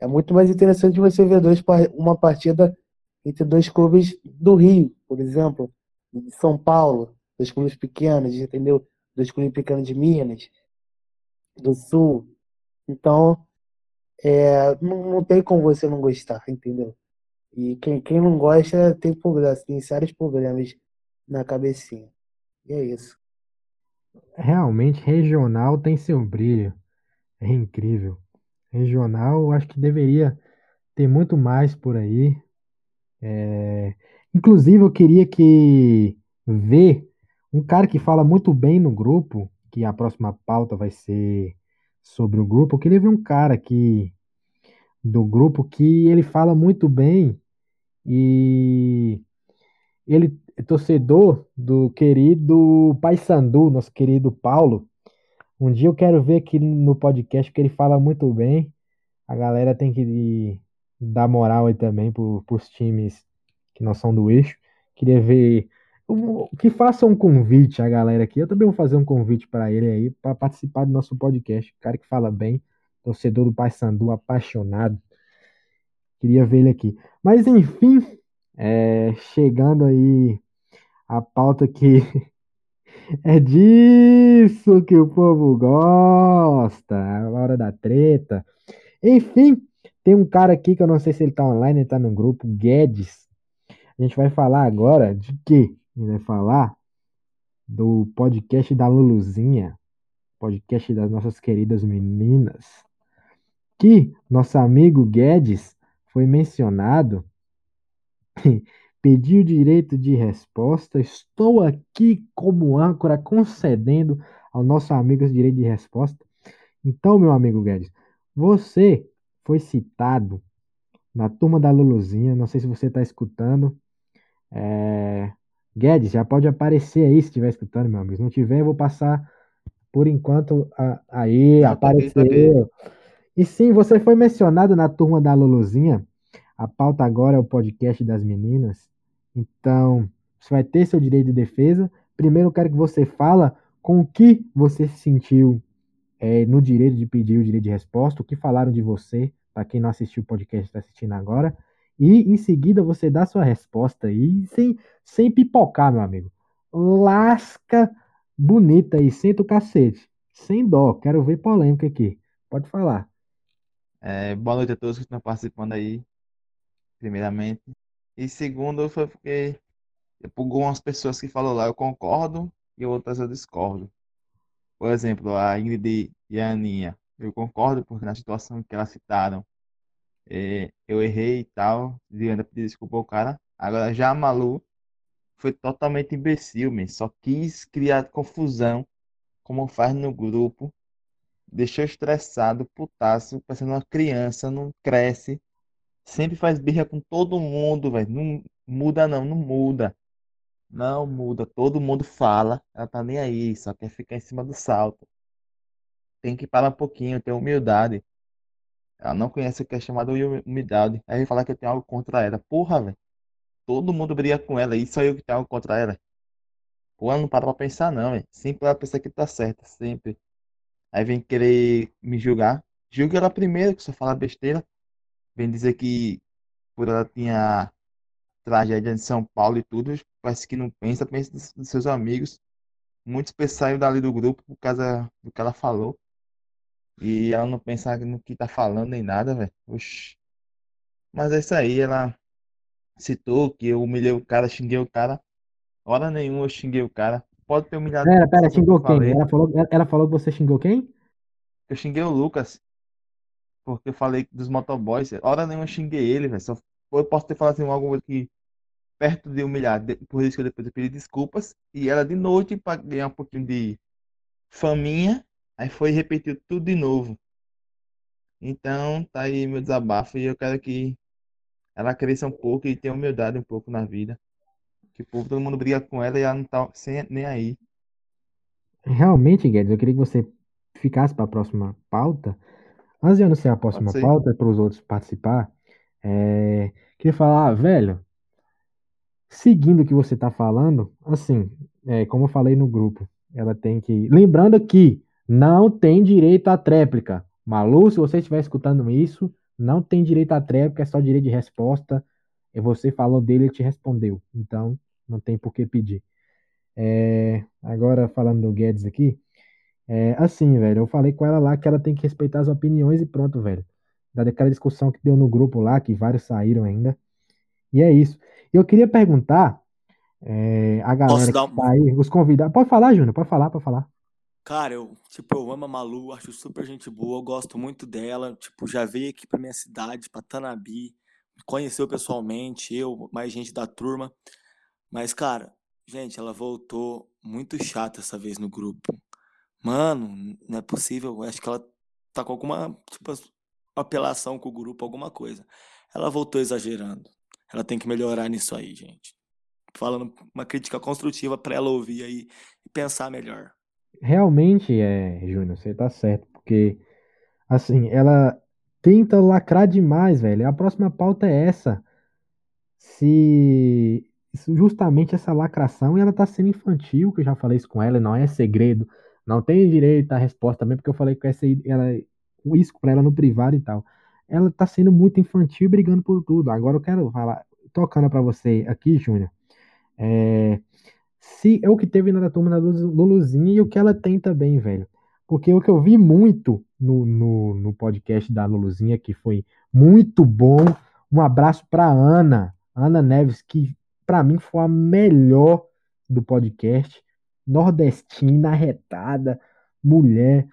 é muito mais interessante você ver dois, uma partida entre dois clubes do Rio, por exemplo, de São Paulo, dois clubes pequenos, entendeu? Dois clubes pequenos de Minas, do Sul. Então, é, não, não tem como você não gostar, entendeu? E quem, quem não gosta tem problemas, tem sérios problemas na cabecinha. E é isso. Realmente, regional tem seu brilho. É incrível. Regional, acho que deveria ter muito mais por aí. É... Inclusive, eu queria que ver um cara que fala muito bem no grupo, que a próxima pauta vai ser sobre o grupo. Eu queria ver um cara aqui do grupo que ele fala muito bem e ele é torcedor do querido Paysandu, nosso querido Paulo. Um dia eu quero ver aqui no podcast que ele fala muito bem. A galera tem que dar moral aí também para os times que não são do eixo. Queria ver que faça um convite à galera aqui. Eu também vou fazer um convite para ele aí, para participar do nosso podcast. Cara que fala bem, torcedor do Paysandu, apaixonado. Queria ver ele aqui. Mas enfim, é, chegando aí a pauta que é disso que o povo gosta, a hora da treta. Enfim, tem um cara aqui que eu não sei se ele tá online, ele tá no grupo, Guedes. A gente vai falar agora de quê? A gente vai falar do podcast da Luluzinha, podcast das nossas queridas meninas, que nosso amigo Guedes foi mencionado, pediu direito de resposta. Estou aqui como âncora concedendo ao nosso amigo esse direito de resposta. Então, meu amigo Guedes, você foi citado na turma da Luluzinha. Não sei se você está escutando. É... Guedes, já pode aparecer aí se estiver escutando, meu amigo. Se não tiver, eu vou passar por enquanto a- aí, Não, tá tá apareceu. E sim, você foi mencionado na turma da Luluzinha. A pauta agora é o podcast das meninas. Então, você vai ter seu direito de defesa. Primeiro, eu quero que você fala com o que você se sentiu é, no direito de pedir o direito de resposta, o que falaram de você, para quem não assistiu o podcast está assistindo agora. E em seguida você dá sua resposta aí, sem, sem pipocar, meu amigo. Lasca bonita aí, senta o cacete. Sem dó, quero ver polêmica aqui. Pode falar. É, boa noite a todos que estão participando aí, primeiramente. E segundo, foi porque por algumas pessoas que falam lá eu concordo e outras eu discordo. Por exemplo, a Ingrid e a Aninha, eu concordo porque na situação que elas citaram, é, eu errei e tal, e ainda pedi desculpa ao cara. Agora já a Malu foi totalmente imbecil, man. Só quis criar confusão, como faz no grupo. Deixou estressado, putaço, parecendo uma criança, não cresce. Sempre faz birra com todo mundo, velho. Não muda não, não muda. Não muda. Todo mundo fala. Ela tá nem aí, só quer ficar em cima do salto. Tem que parar um pouquinho, ter humildade. Ela não conhece o que é chamado humi- humildade. Aí falar que eu tenho algo contra ela. Porra, velho. Todo mundo briga com ela e só eu que tenho algo contra ela. Pô, ela não para pra pensar não, velho. Sempre ela pensa que tá certa, sempre. Aí vem querer me julgar. Julga ela primeiro, que só fala besteira. Vem dizer que por ela tinha tragédia em São Paulo e tudo, parece que não pensa, pensa dos, dos seus amigos. Muitos saíram dali do grupo por causa do que ela falou. E ela não pensa no que tá falando nem nada, velho. Oxi. Mas é isso aí, ela citou que eu humilhei o cara, xinguei o cara. Hora nenhuma eu xinguei o cara. Pode ter humilhado Pera, pera, xingou quem? Ela falou, ela falou que você xingou quem? Eu xinguei o Lucas, porque eu falei dos motoboys. Hora nenhuma xinguei ele, velho. Só eu posso ter falado assim, algo que perto de humilhar. Por isso que eu depois eu pedi desculpas. E ela de noite, para ganhar um pouquinho de faminha, aí foi e repetiu tudo de novo. Então, tá aí meu desabafo e eu quero que ela cresça um pouco e tenha humildade um pouco na vida. Que o povo, todo mundo briga com ela e ela não tá sem, nem aí. Realmente, Guedes, eu queria que você ficasse para a próxima pauta. Antes de anunciar a próxima pauta para os outros participar, é, queria falar, ah, velho, seguindo o que você está falando, assim, é, como eu falei no grupo, ela tem que. Lembrando que não tem direito à tréplica. Malu, se você estiver escutando isso, não tem direito à tréplica, é só direito de resposta. E você falou dele, ele te respondeu. Então, não tem por que pedir. É, agora, falando do Guedes aqui, é, assim, velho, eu falei com ela lá que ela tem que respeitar as opiniões e pronto, velho. Daquela discussão que deu no grupo lá, que vários saíram ainda. E é isso. Eu queria perguntar, é, a galera Posso que dar um- tá aí, os convidados. Pode falar, Júnior, pode falar, pode falar. Cara, eu, tipo, eu amo a Malu, acho super gente boa, eu gosto muito dela, tipo, já veio aqui pra minha cidade, pra Tanabi, conheceu pessoalmente, eu, mais gente da turma. Mas, cara, gente, ela voltou muito chata essa vez no grupo. Mano, não é possível, acho que ela tá com alguma, tipo, apelação com o grupo, alguma coisa. Ela voltou exagerando. Ela tem que melhorar nisso aí, gente. Falando uma crítica construtiva pra ela ouvir aí e pensar melhor. Realmente, é, Júnior, você tá certo, porque, assim, ela tenta lacrar demais, velho. A próxima pauta é essa. Se justamente essa lacração e ela tá sendo infantil, que eu já falei isso com ela, não é segredo. Não tem direito à resposta também, porque eu falei com essa ela, isso pra ela no privado e tal. Ela tá sendo muito infantil brigando por tudo. Agora eu quero falar, tocando pra você aqui, Júnior, é, se é o que teve na turma da Lulu- Luluzinha e o que ela tem também, velho. Porque o que eu vi muito no, no, no podcast da Luluzinha, que foi muito bom. Um abraço pra Ana, Ana Neves, que pra mim foi a melhor do podcast. Nordestina, arretada, mulher,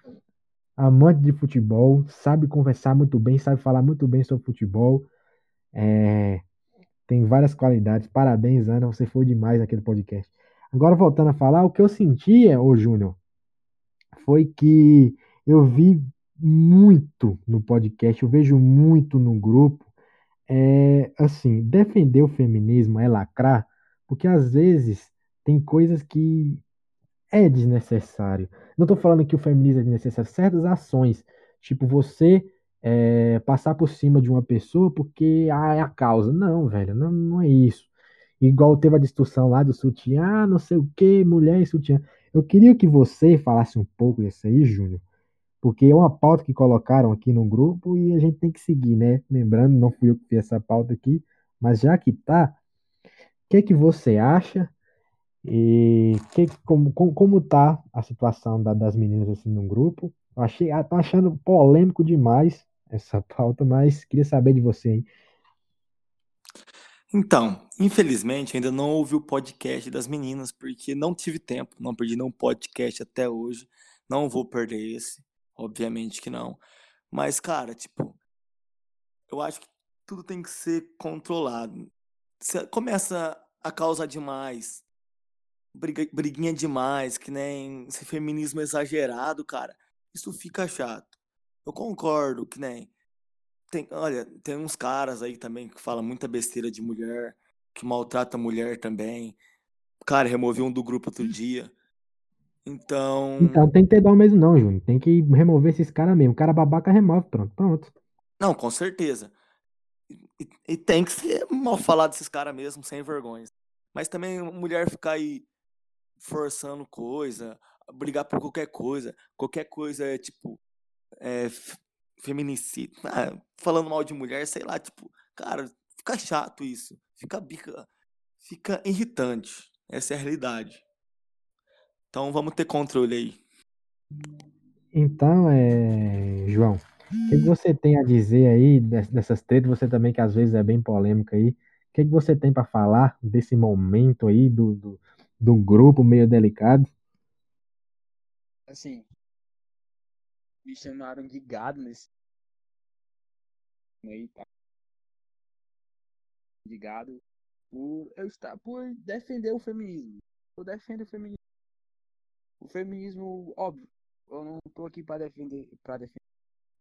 amante de futebol, sabe conversar muito bem, sabe falar muito bem sobre futebol. É, tem várias qualidades. Parabéns, Ana, você foi demais naquele podcast. Agora, voltando a falar, o que eu sentia, ô Júnior, foi que eu vi muito no podcast, eu vejo muito no grupo, é assim, defender o feminismo é lacrar, porque às vezes tem coisas que é desnecessário. Não estou falando que o feminismo é desnecessário, certas ações, tipo você é, passar por cima de uma pessoa porque ah, é a causa. Não, velho, não, não é isso. Igual teve a discussão lá do sutiã, ah, não sei o que, mulher e sutiã. Eu queria que você falasse um pouco disso aí, Júnior, porque é uma pauta que colocaram aqui no grupo e a gente tem que seguir, né? Lembrando, não fui eu que fiz essa pauta aqui, mas já que tá, o que que você acha e que, como, como, tá a situação da- das meninas assim no grupo? Eu achei, ah, tô achando polêmico demais essa pauta, mas queria saber de você. Então, infelizmente, ainda não ouvi o podcast das meninas, porque não tive tempo, não perdi nenhum podcast até hoje. Não vou perder esse, obviamente que não. Mas, cara, tipo, eu acho que tudo tem que ser controlado. Se começa a causar demais, briga, briguinha demais, que nem esse feminismo exagerado, cara, isso fica chato. Eu concordo que nem tem, olha, tem uns caras aí também que falam muita besteira de mulher, que maltrata a mulher também. Cara, removi um do grupo outro dia. Então, Então tem que ter dó mesmo não, Júnior. Tem que remover esses caras mesmo. O cara babaca remove, pronto, pronto. não, com certeza. E, e tem que ser mal falado desses caras mesmo, sem vergonha. Mas também mulher ficar aí forçando coisa, brigar por qualquer coisa, qualquer coisa é tipo é, feminicídio, ah, falando mal de mulher, sei lá, tipo, cara, fica chato isso, fica bica, fica irritante. Essa é a realidade. Então vamos ter controle aí. Então, é, João, o que que você tem a dizer aí des- dessas tretas? Você também, que às vezes é bem polêmica aí. O que que você tem para falar desse momento aí do, do, do grupo meio delicado? Assim, me chamaram de gado nesse aí, tá? De gado por eu estar por defender o feminismo. Eu defendo o feminismo. O feminismo, óbvio, eu não tô aqui para defender para defender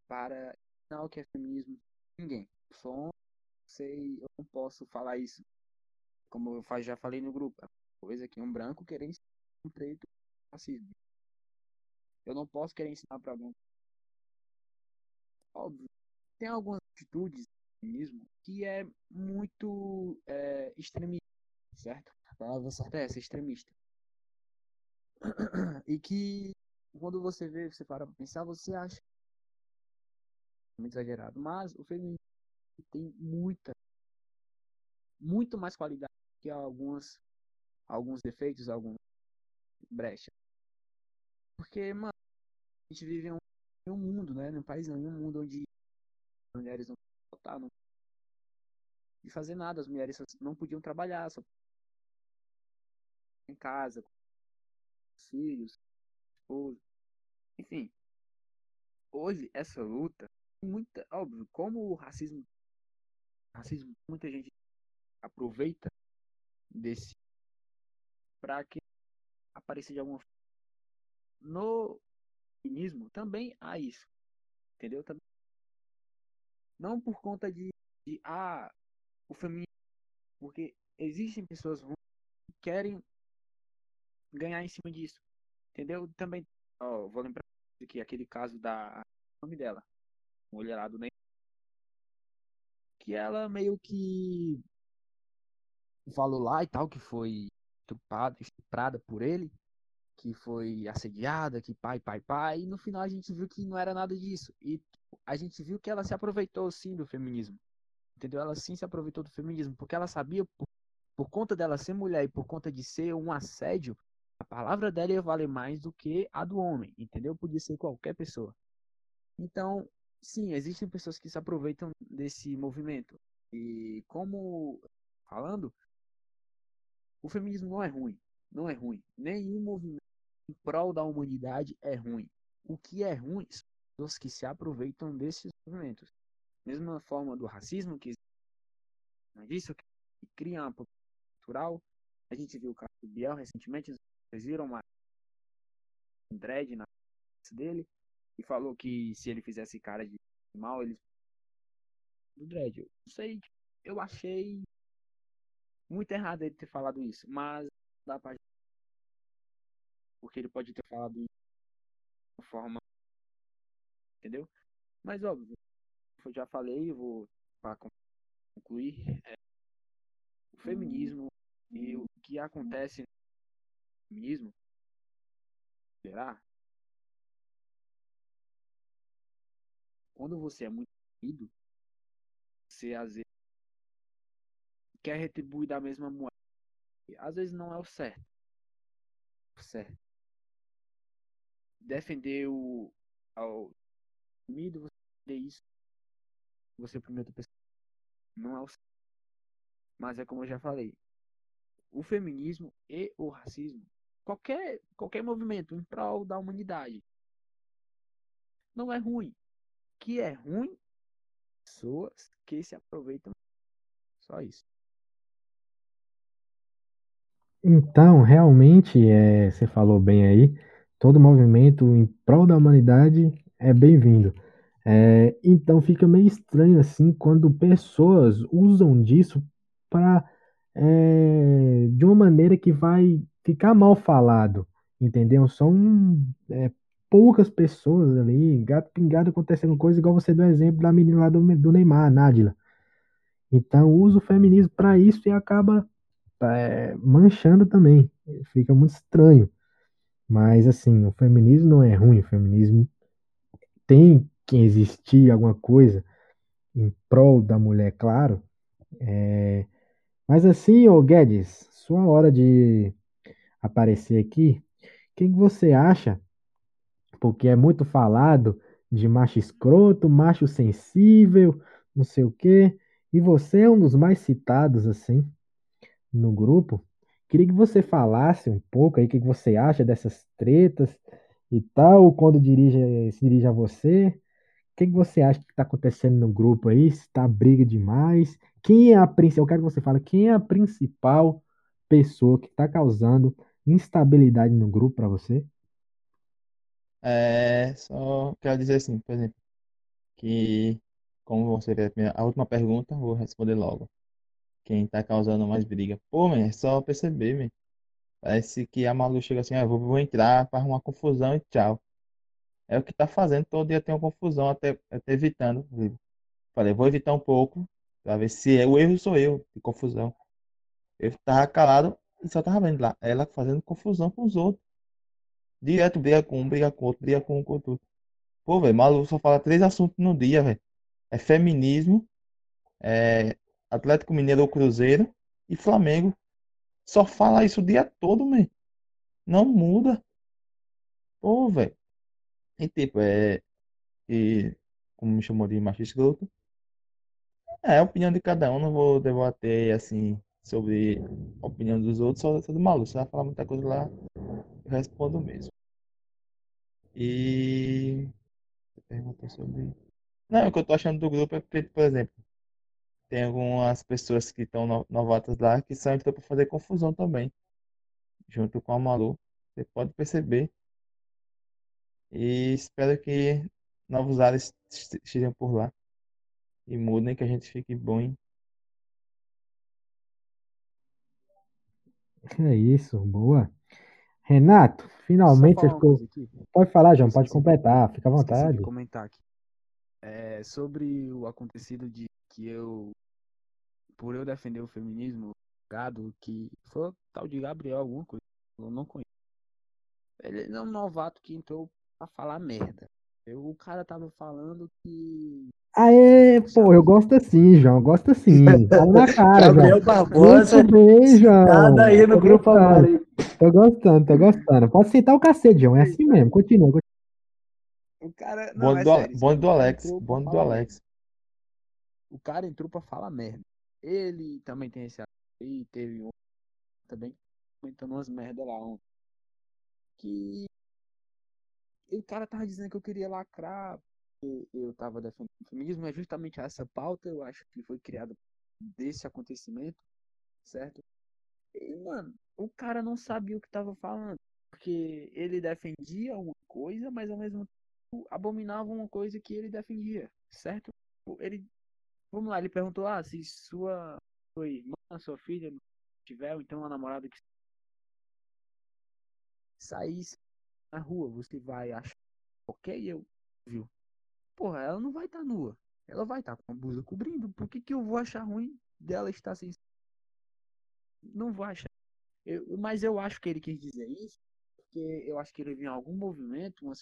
para ensinar o que é feminismo ninguém. Homem, sei, eu não posso falar isso. Como eu já falei no grupo, coisa que um branco querer ensinar um preto racismo. Eu não posso querer ensinar para alguém. Óbvio, tem algumas atitudes feminismo que é muito é, extremista, certo? A palavra certa é essa, extremista. E que quando você vê, você para pra pensar, você acha muito exagerado. Mas o feminismo tem muita, muito mais qualidade que algumas, alguns defeitos, algumas brechas. Porque, mano, a gente vive em um, em um mundo, né? Num país não, em um mundo onde as mulheres não votar, não de fazer nada, as mulheres não podiam trabalhar, só em casa, com os filhos, esposo, enfim. Hoje essa luta, muita, óbvio, como o racismo, racismo, muita gente aproveita desse para que apareça de alguma forma. No feminismo também há isso, entendeu? Também não por conta de, de ah, o feminismo, porque existem pessoas que querem ganhar em cima disso, entendeu? Também, ó, vou lembrar aqui aquele caso da o nome dela, mulher lá do Ney, que ela meio que falou lá e tal que foi estuprada, estuprada por ele, que foi assediada, que pai, pai, pai, e no final a gente viu que não era nada disso. E a gente viu que ela se aproveitou sim do feminismo. Entendeu? Ela sim se aproveitou do feminismo, porque ela sabia, por, por conta dela ser mulher e por conta de ser um assédio, a palavra dela ia valer mais do que a do homem, entendeu? Podia ser qualquer pessoa. Então, sim, existem pessoas que se aproveitam desse movimento. E como falando, o feminismo não é ruim, não é ruim. Nenhum movimento em prol da humanidade é ruim. O que é ruim são os que se aproveitam desses movimentos. Mesma forma do racismo que é disso que cria uma cultural. A gente viu o caso do Biel recentemente, vocês viram uma dread na dele e falou que se ele fizesse cara de mal, ele do dread. Eu sei, eu achei muito errado ele ter falado isso, mas dá pra porque ele pode ter falado de uma forma entendeu? Mas óbvio, eu já falei, vou para concluir, é, o feminismo e o que acontece no feminismo será quando você é muito unido, você às vezes quer retribuir da mesma moeda. Às vezes não é o certo. O certo. Defender o ao você defender isso, você primeiro pessoa. Não é o certo. Mas é como eu já falei, o feminismo e o racismo, qualquer qualquer movimento em prol da humanidade, não é ruim. O que é ruim pessoas que se aproveitam. Só isso. Então, realmente, é, você falou bem aí, todo movimento em prol da humanidade é bem-vindo. É, então fica meio estranho assim quando pessoas usam disso para é, de uma maneira que vai ficar mal falado, entendeu? São é, poucas pessoas ali, gato pingado acontecendo coisa igual você do exemplo da menina lá do, do Neymar, Nádila. Então usa o feminismo para isso e acaba é, manchando também. Fica muito estranho. Mas assim, o feminismo não é ruim, o feminismo tem que existir alguma coisa em prol da mulher, claro. É... Mas assim, ô Guedes, sua hora de aparecer aqui. O que, que você acha? Porque é muito falado de macho escroto, macho sensível, não sei o quê. E você é um dos mais citados, assim, no grupo. Queria que você falasse um pouco aí o que, você acha dessas tretas e tal, quando dirige, se dirige a você. O que, você acha que está acontecendo no grupo aí? Se está briga demais? Quem é a principal? Eu quero que você fale quem é a principal pessoa que está causando instabilidade no grupo para você? É, só quero dizer assim, por exemplo, que como você fez a última pergunta, vou responder logo. Quem tá causando mais briga? Pô, man, é só perceber, man. Parece que a Malu chega assim, ah, vou, vou entrar para arrumar confusão e tchau. É o que tá fazendo, todo dia tem uma confusão, até, até evitando. Falei, vou evitar um pouco, para ver se é, o erro sou eu, de confusão. Eu tava calado e só tava vendo lá, ela fazendo confusão com os outros. Direto briga com um, briga com outro, briga com um, com outro. Pô, velho, Malu só fala três assuntos no dia, velho. É feminismo, é Atlético Mineiro ou Cruzeiro e Flamengo. Só fala isso o dia todo, man. Não muda. Pô, velho. E tipo, é. E, como me chamou de macho escroto. É a opinião de cada um, não vou debater assim sobre a opinião dos outros, só, só do Malu. Se ela falar muita coisa lá, eu respondo mesmo. E. Você perguntou sobre. Não, o que eu tô achando do grupo é porque, por exemplo, tem algumas pessoas que estão no- novatas lá que são então para fazer confusão também, junto com a Malu. Você pode perceber. E espero que novos ares est- estejam por lá e mudem, que a gente fique bom. hein? É isso, boa. Renato, finalmente. Pode falar, João, pode completar, fica à vontade. de comentar aqui. É, sobre o acontecido de que eu, por eu defender o feminismo, gado que foi o tal de Gabriel, alguma coisa. Eu não conheço. Ele é um novato que entrou pra falar merda. Eu, o cara tava falando que. Aê, pô, eu gosto assim, João. Gosto assim. Fala na cara, Gabriel João. Barbosa, Muito bem, João. Nada aí no Tô grupo agora? Tô gostando, tô gostando. Pode sentar o cacete, João. É assim mesmo. Continua. continua. O cara. Não, Bonde é do, sério. bonde do Alex. Bonde do. Alex. O cara entrou pra falar merda. Ele também tem esse aí, teve um também comentando umas merda lá ontem. Que e o cara tava dizendo que eu queria lacrar, que eu tava defendendo o feminismo, é justamente essa pauta, eu acho que foi criada desse acontecimento, certo? E, mano, o cara não sabia o que tava falando, porque ele defendia uma coisa, mas ao mesmo tempo abominava uma coisa que ele defendia, certo? Ele, vamos lá, ele perguntou, ah, se sua, sua irmã, sua filha tiver, ou então uma namorada que saísse na rua, você vai achar ok? Eu, viu? Porra, ela não vai estar nua. Ela vai estar com a blusa cobrindo. Por que, que eu vou achar ruim dela estar sem. Não vou achar. Eu, mas eu acho que ele quis dizer isso, porque eu acho que ele viu em algum movimento, umas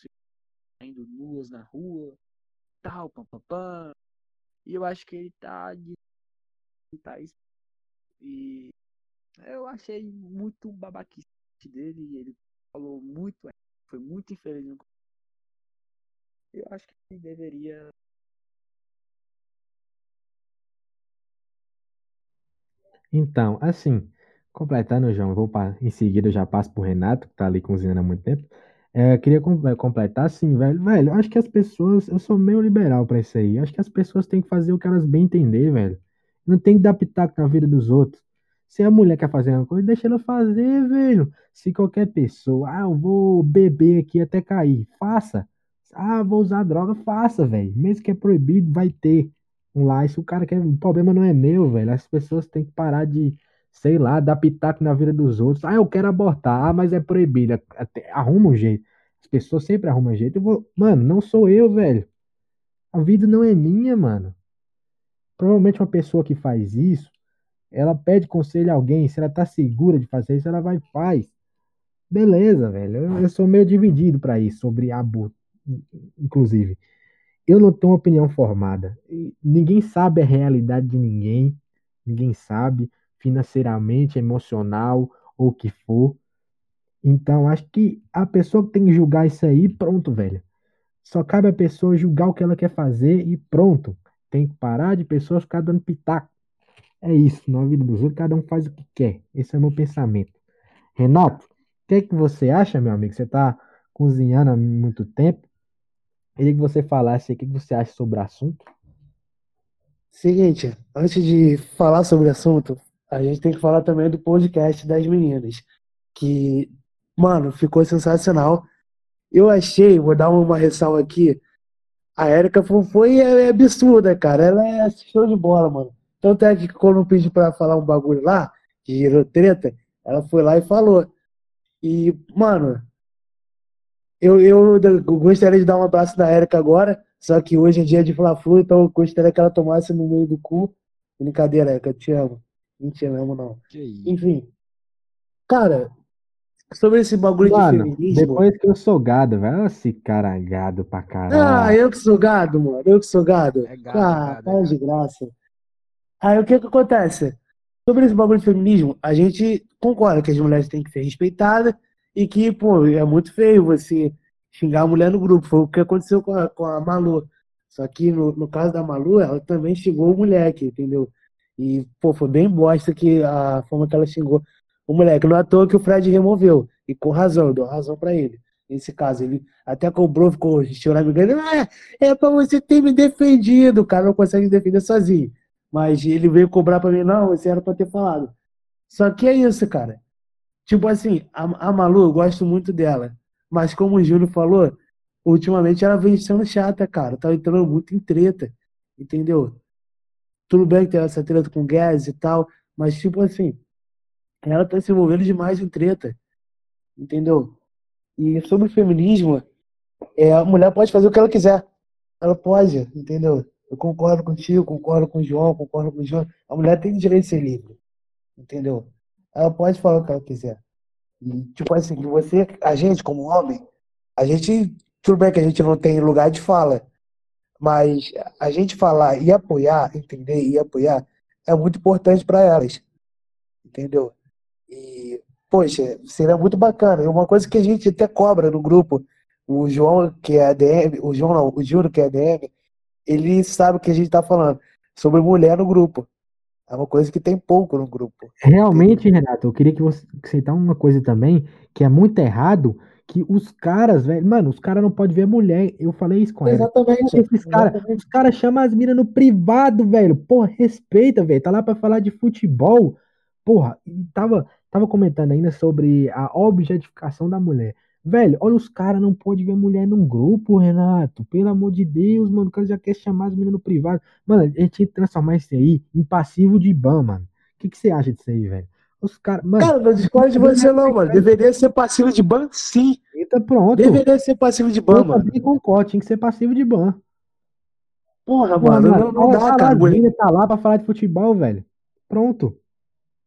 saindo nuas na rua, tal, pam. E eu acho que ele tá de. Tá. E eu achei muito babaquice dele. Ele falou muito, foi muito infeliz eu acho que ele deveria. Então, assim, completando, João, vou pa- em seguida eu já passo pro Renato, que tá ali cozinhando há muito tempo. É, queria é, completar assim, velho. Velho, acho que as pessoas. Eu sou meio liberal pra isso aí. Acho que as pessoas têm que fazer o que elas bem entender, velho. Não tem que dar pitaco na vida dos outros. Se a mulher quer fazer uma coisa, deixa ela fazer, velho. Se qualquer pessoa, ah, eu vou beber aqui até cair, faça. Ah, vou usar droga, faça, velho. Mesmo que é proibido, vai ter um lá. Se o cara quer, o problema não é meu, velho. As pessoas têm que parar de, sei lá, dar pitaco na vida dos outros. Ah, eu quero abortar, ah, mas é proibido. Até- arruma um jeito. As pessoas sempre arrumam um jeito. Eu vou, mano, não sou eu, velho. A vida não é minha, mano. Provavelmente uma pessoa que faz isso, ela pede conselho a alguém, se ela tá segura de fazer isso, ela vai e faz. Beleza, velho. Eu, eu sou meio dividido pra isso, sobre aborto, inclusive. Eu não tenho uma opinião formada. Ninguém sabe a realidade de ninguém. Ninguém sabe financeiramente, emocional ou o que for. Então, acho que a pessoa que tem que julgar isso aí, pronto, velho. Só cabe a pessoa julgar o que ela quer fazer e pronto. Tem que parar de pessoas ficar dando pitaco. É isso, na vida dos outros, cada um faz o que quer. Esse é o meu pensamento. Renato, o que é que você acha, meu amigo? Você está cozinhando há muito tempo. Queria que você falasse o que você acha sobre o assunto. Seguinte, antes de falar sobre o assunto, a gente tem que falar também do podcast das meninas, que, mano, ficou sensacional. Eu achei, vou dar uma ressalva aqui, a Erika foi, é, é absurda, cara. Ela é show de bola, mano. Tanto é que quando eu pedi pra falar um bagulho lá, que gerou treta, ela foi lá e falou. E, mano, eu, eu, gostaria de dar um abraço da Erika agora, só que hoje é dia de Fla-Flu, então eu gostaria que ela tomasse no meio do cu. Brincadeira, Erika, te amo. Mentira, não amo? Enfim, cara, sobre esse bagulho de Mano, feminismo. depois que eu sou gado, velho. Esse cara gado pra Ah, caralho. eu que sou gado, mano. Eu que sou gado. É gado, Ah, gado, é para de graça. Aí o que que acontece? Sobre esse bagulho de feminismo, a gente concorda que as mulheres têm que ser respeitadas e que, pô, é muito feio você xingar a mulher no grupo. Foi o que aconteceu com a, com a Malu. Só que no, no caso da Malu, ela também xingou o moleque, entendeu? E, pô, foi bem bosta que a forma que ela xingou o moleque. Não é à toa que o Fred removeu. E com razão, eu dou razão pra ele. Nesse caso, ele até cobrou, ficou chorando, gritando, ah, é pra você ter me defendido. O cara não consegue se defender sozinho. Mas ele veio cobrar pra mim, não, você era pra ter falado. Só que é isso, cara. Tipo assim, a, a Malu, eu gosto muito dela. Mas como o Júlio falou, ultimamente ela vem sendo chata, cara. Tá entrando muito em treta. Entendeu? Tudo bem que tem essa treta com Guedes e tal, mas tipo assim, ela tá se envolvendo demais em treta. Entendeu? E sobre o feminismo, é, a mulher pode fazer o que ela quiser. Ela pode, entendeu? Eu concordo contigo, concordo com o João, concordo com o João. A mulher tem direito de ser livre. entendeu? Ela pode falar o que ela quiser. E, tipo assim, você, a gente, como homem, a gente, tudo bem que a gente não tem lugar de fala, mas a gente falar e apoiar, entender e apoiar, é muito importante para elas, entendeu? E, poxa, seria muito bacana. E uma coisa que a gente até cobra no grupo, o João, que é ADM, o João não, o Júnior, que é ADM, ele sabe o que a gente tá falando sobre mulher no grupo. É uma coisa que tem pouco no grupo. Realmente, Renato, eu queria que você aceitar uma coisa também, que é muito errado, que os caras, velho, mano, os caras não podem ver mulher. Eu falei isso com ela. Exatamente. Esses cara, os caras chamam as minas no privado, velho. Porra, respeita, velho. Tá lá pra falar de futebol. Porra, tava, tava comentando ainda sobre a objetificação da mulher. Velho, olha os caras não podem ver mulher num grupo, Renato. Pelo amor de Deus, mano. O cara já quer chamar as meninas no privado. Mano, a gente tinha que transformar isso aí em passivo de ban, mano. O que, que você acha disso aí, velho? Os caras. Mano, Cara, não discordo de você não, mano. Deveria ser passivo de ban, sim. Eita, pronto. Deveria ser passivo de ban, Eu mano. também concordo, tinha que ser passivo de ban. Porra, Porra, mano, não, não olha, dá, cara. Lavínia tá lá pra falar de futebol, velho. Pronto.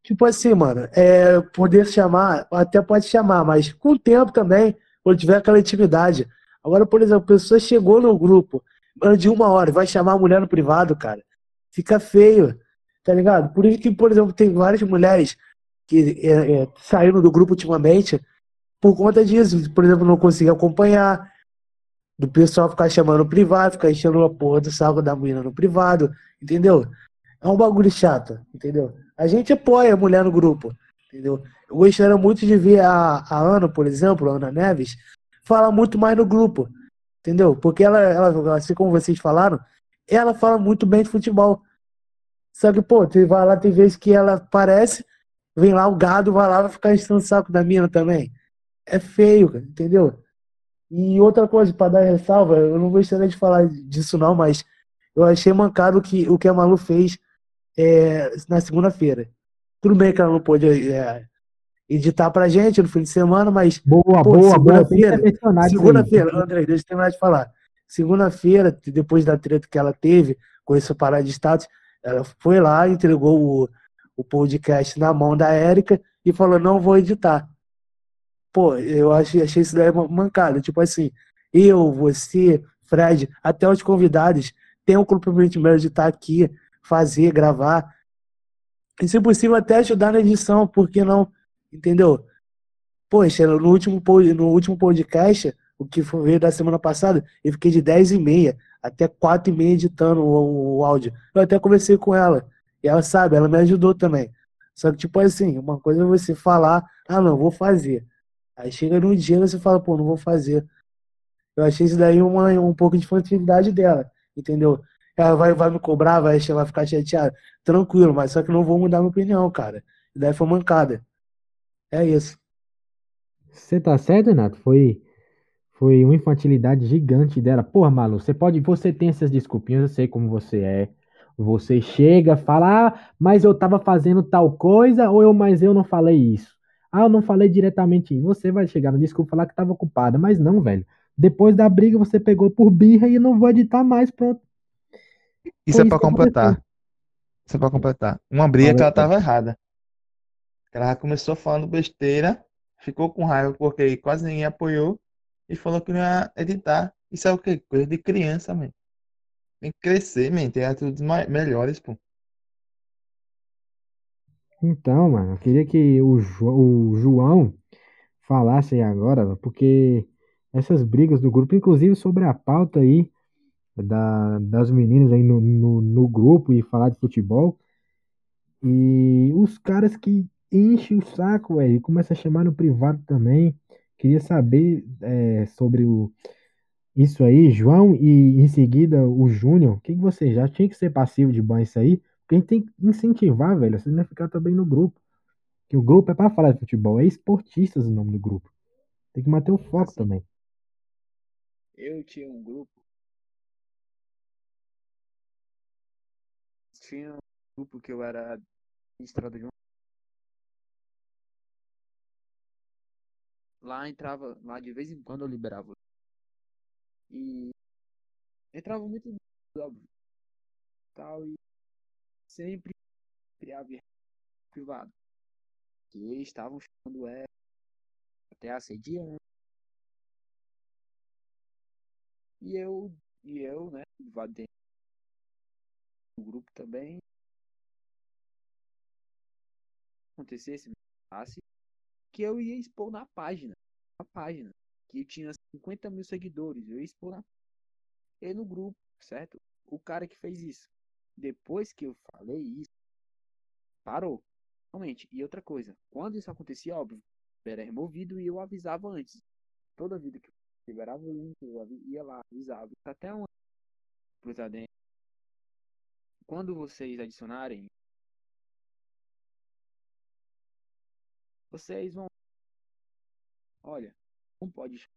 Tipo assim, mano, é, poder chamar, até pode chamar, mas com o tempo também, quando tiver aquela intimidade. Agora, por exemplo, a pessoa chegou no grupo, mano, de uma hora, vai chamar a mulher no privado, cara. Fica feio, tá ligado? Por isso que, por exemplo, tem várias mulheres que é, é, saíram do grupo ultimamente por conta disso. Por exemplo, não conseguir acompanhar, do pessoal ficar chamando no privado, ficar enchendo a porra do saco da menina no privado, entendeu? É um bagulho chato, entendeu? A gente apoia a mulher no grupo, entendeu? Eu gostaria muito de ver a, a Ana, por exemplo, a Ana Neves, falar muito mais no grupo, entendeu? Porque ela, ela, assim como vocês falaram, ela fala muito bem de futebol. Só que, pô, vai lá, tem vezes que ela aparece, vem lá o gado, vai lá, vai ficar enchendo o saco da mina também. É feio, cara, entendeu? E outra coisa, para dar ressalva, eu não gostaria de falar disso não, mas eu achei mancado o que, o que a Malu fez é, na segunda-feira. Tudo bem que ela não pôde é, editar pra gente no fim de semana, mas Boa, pô, boa, segunda-feira, segunda-feira, André, deixa eu terminar de falar. Segunda-feira, depois da treta que ela teve com esse parada de status, ela foi lá, entregou o, o podcast na mão da Érica e falou, não vou editar. Pô, eu achei, achei isso daí mancada. Tipo assim, eu, você, Fred, até os convidados têm o comprometimento de estar aqui, fazer, gravar. E se possível até ajudar na edição, por que não? Entendeu? Poxa, no último, no último podcast, o que foi veio da semana passada, eu fiquei de 10 e meia até 4 e meia editando o, o áudio. Eu até conversei com ela. E ela sabe, ela me ajudou também. Só que, tipo assim, uma coisa é você falar, ah, não, vou fazer. Aí chega no dia você fala, pô, não vou fazer. Eu achei isso daí uma, um pouco de infantilidade dela, entendeu? Ela vai, vai me cobrar, vai, vai ficar chateada. Tranquilo, mas só que não vou mudar minha opinião, cara. E daí foi mancada. É isso. Você tá certo, Renato? Foi, foi uma infantilidade gigante dela. Porra, Malu, você pode, você tem essas desculpinhas, eu sei como você é. Você chega, fala, ah, mas eu tava fazendo tal coisa, ou eu, mas eu não falei isso. Ah, eu não falei diretamente. Você vai chegar no desculpa falar que tava ocupada, mas não, velho. Depois da briga você pegou por birra e não vou editar mais, pronto. Isso Foi é pra que aconteceu. completar. Isso é pra completar. Uma briga que ela Fala aí, tava errada. Ela já começou falando besteira, ficou com raiva porque quase ninguém apoiou e falou que não ia editar. Isso é o quê? Coisa de criança, man. Tem que crescer, man. Tem atitudes melhores, pô. Então, mano, eu queria que o, Jo- o João falasse aí agora, porque essas brigas do grupo, inclusive sobre a pauta aí da, das meninas aí no, no, no grupo e falar de futebol, e os caras que enchem o saco, velho, e começam a chamar no privado também. Queria saber é, sobre o, isso aí, João, e em seguida o Júnior. O que, que você já tinha que ser passivo de banho isso aí? Porque a gente tem que incentivar, velho. Você não ficar também no grupo. Que o grupo é para falar de futebol, é esportistas o nome do grupo. Tem que manter o foco também. Eu tinha um grupo. Tinha um grupo que eu era administrador de um. Lá entrava, lá de vez em quando eu liberava. E entrava muito óbvio. Tal, e sempre havia privado. Que estavam chamando ela, até assediando. E eu, e eu, né, invadendo o grupo também. Acontecesse, passe, que eu ia expor na página. A página. Que tinha 50 mil seguidores. Eu ia expor e no grupo, certo? O cara que fez isso. Depois que eu falei isso, parou. Realmente. E outra coisa, quando isso acontecia, óbvio, era removido e eu avisava antes. Toda vida que eu liberava o link, eu ia lá, avisava. Até um pros. Quando vocês adicionarem, vocês vão. Olha, não pode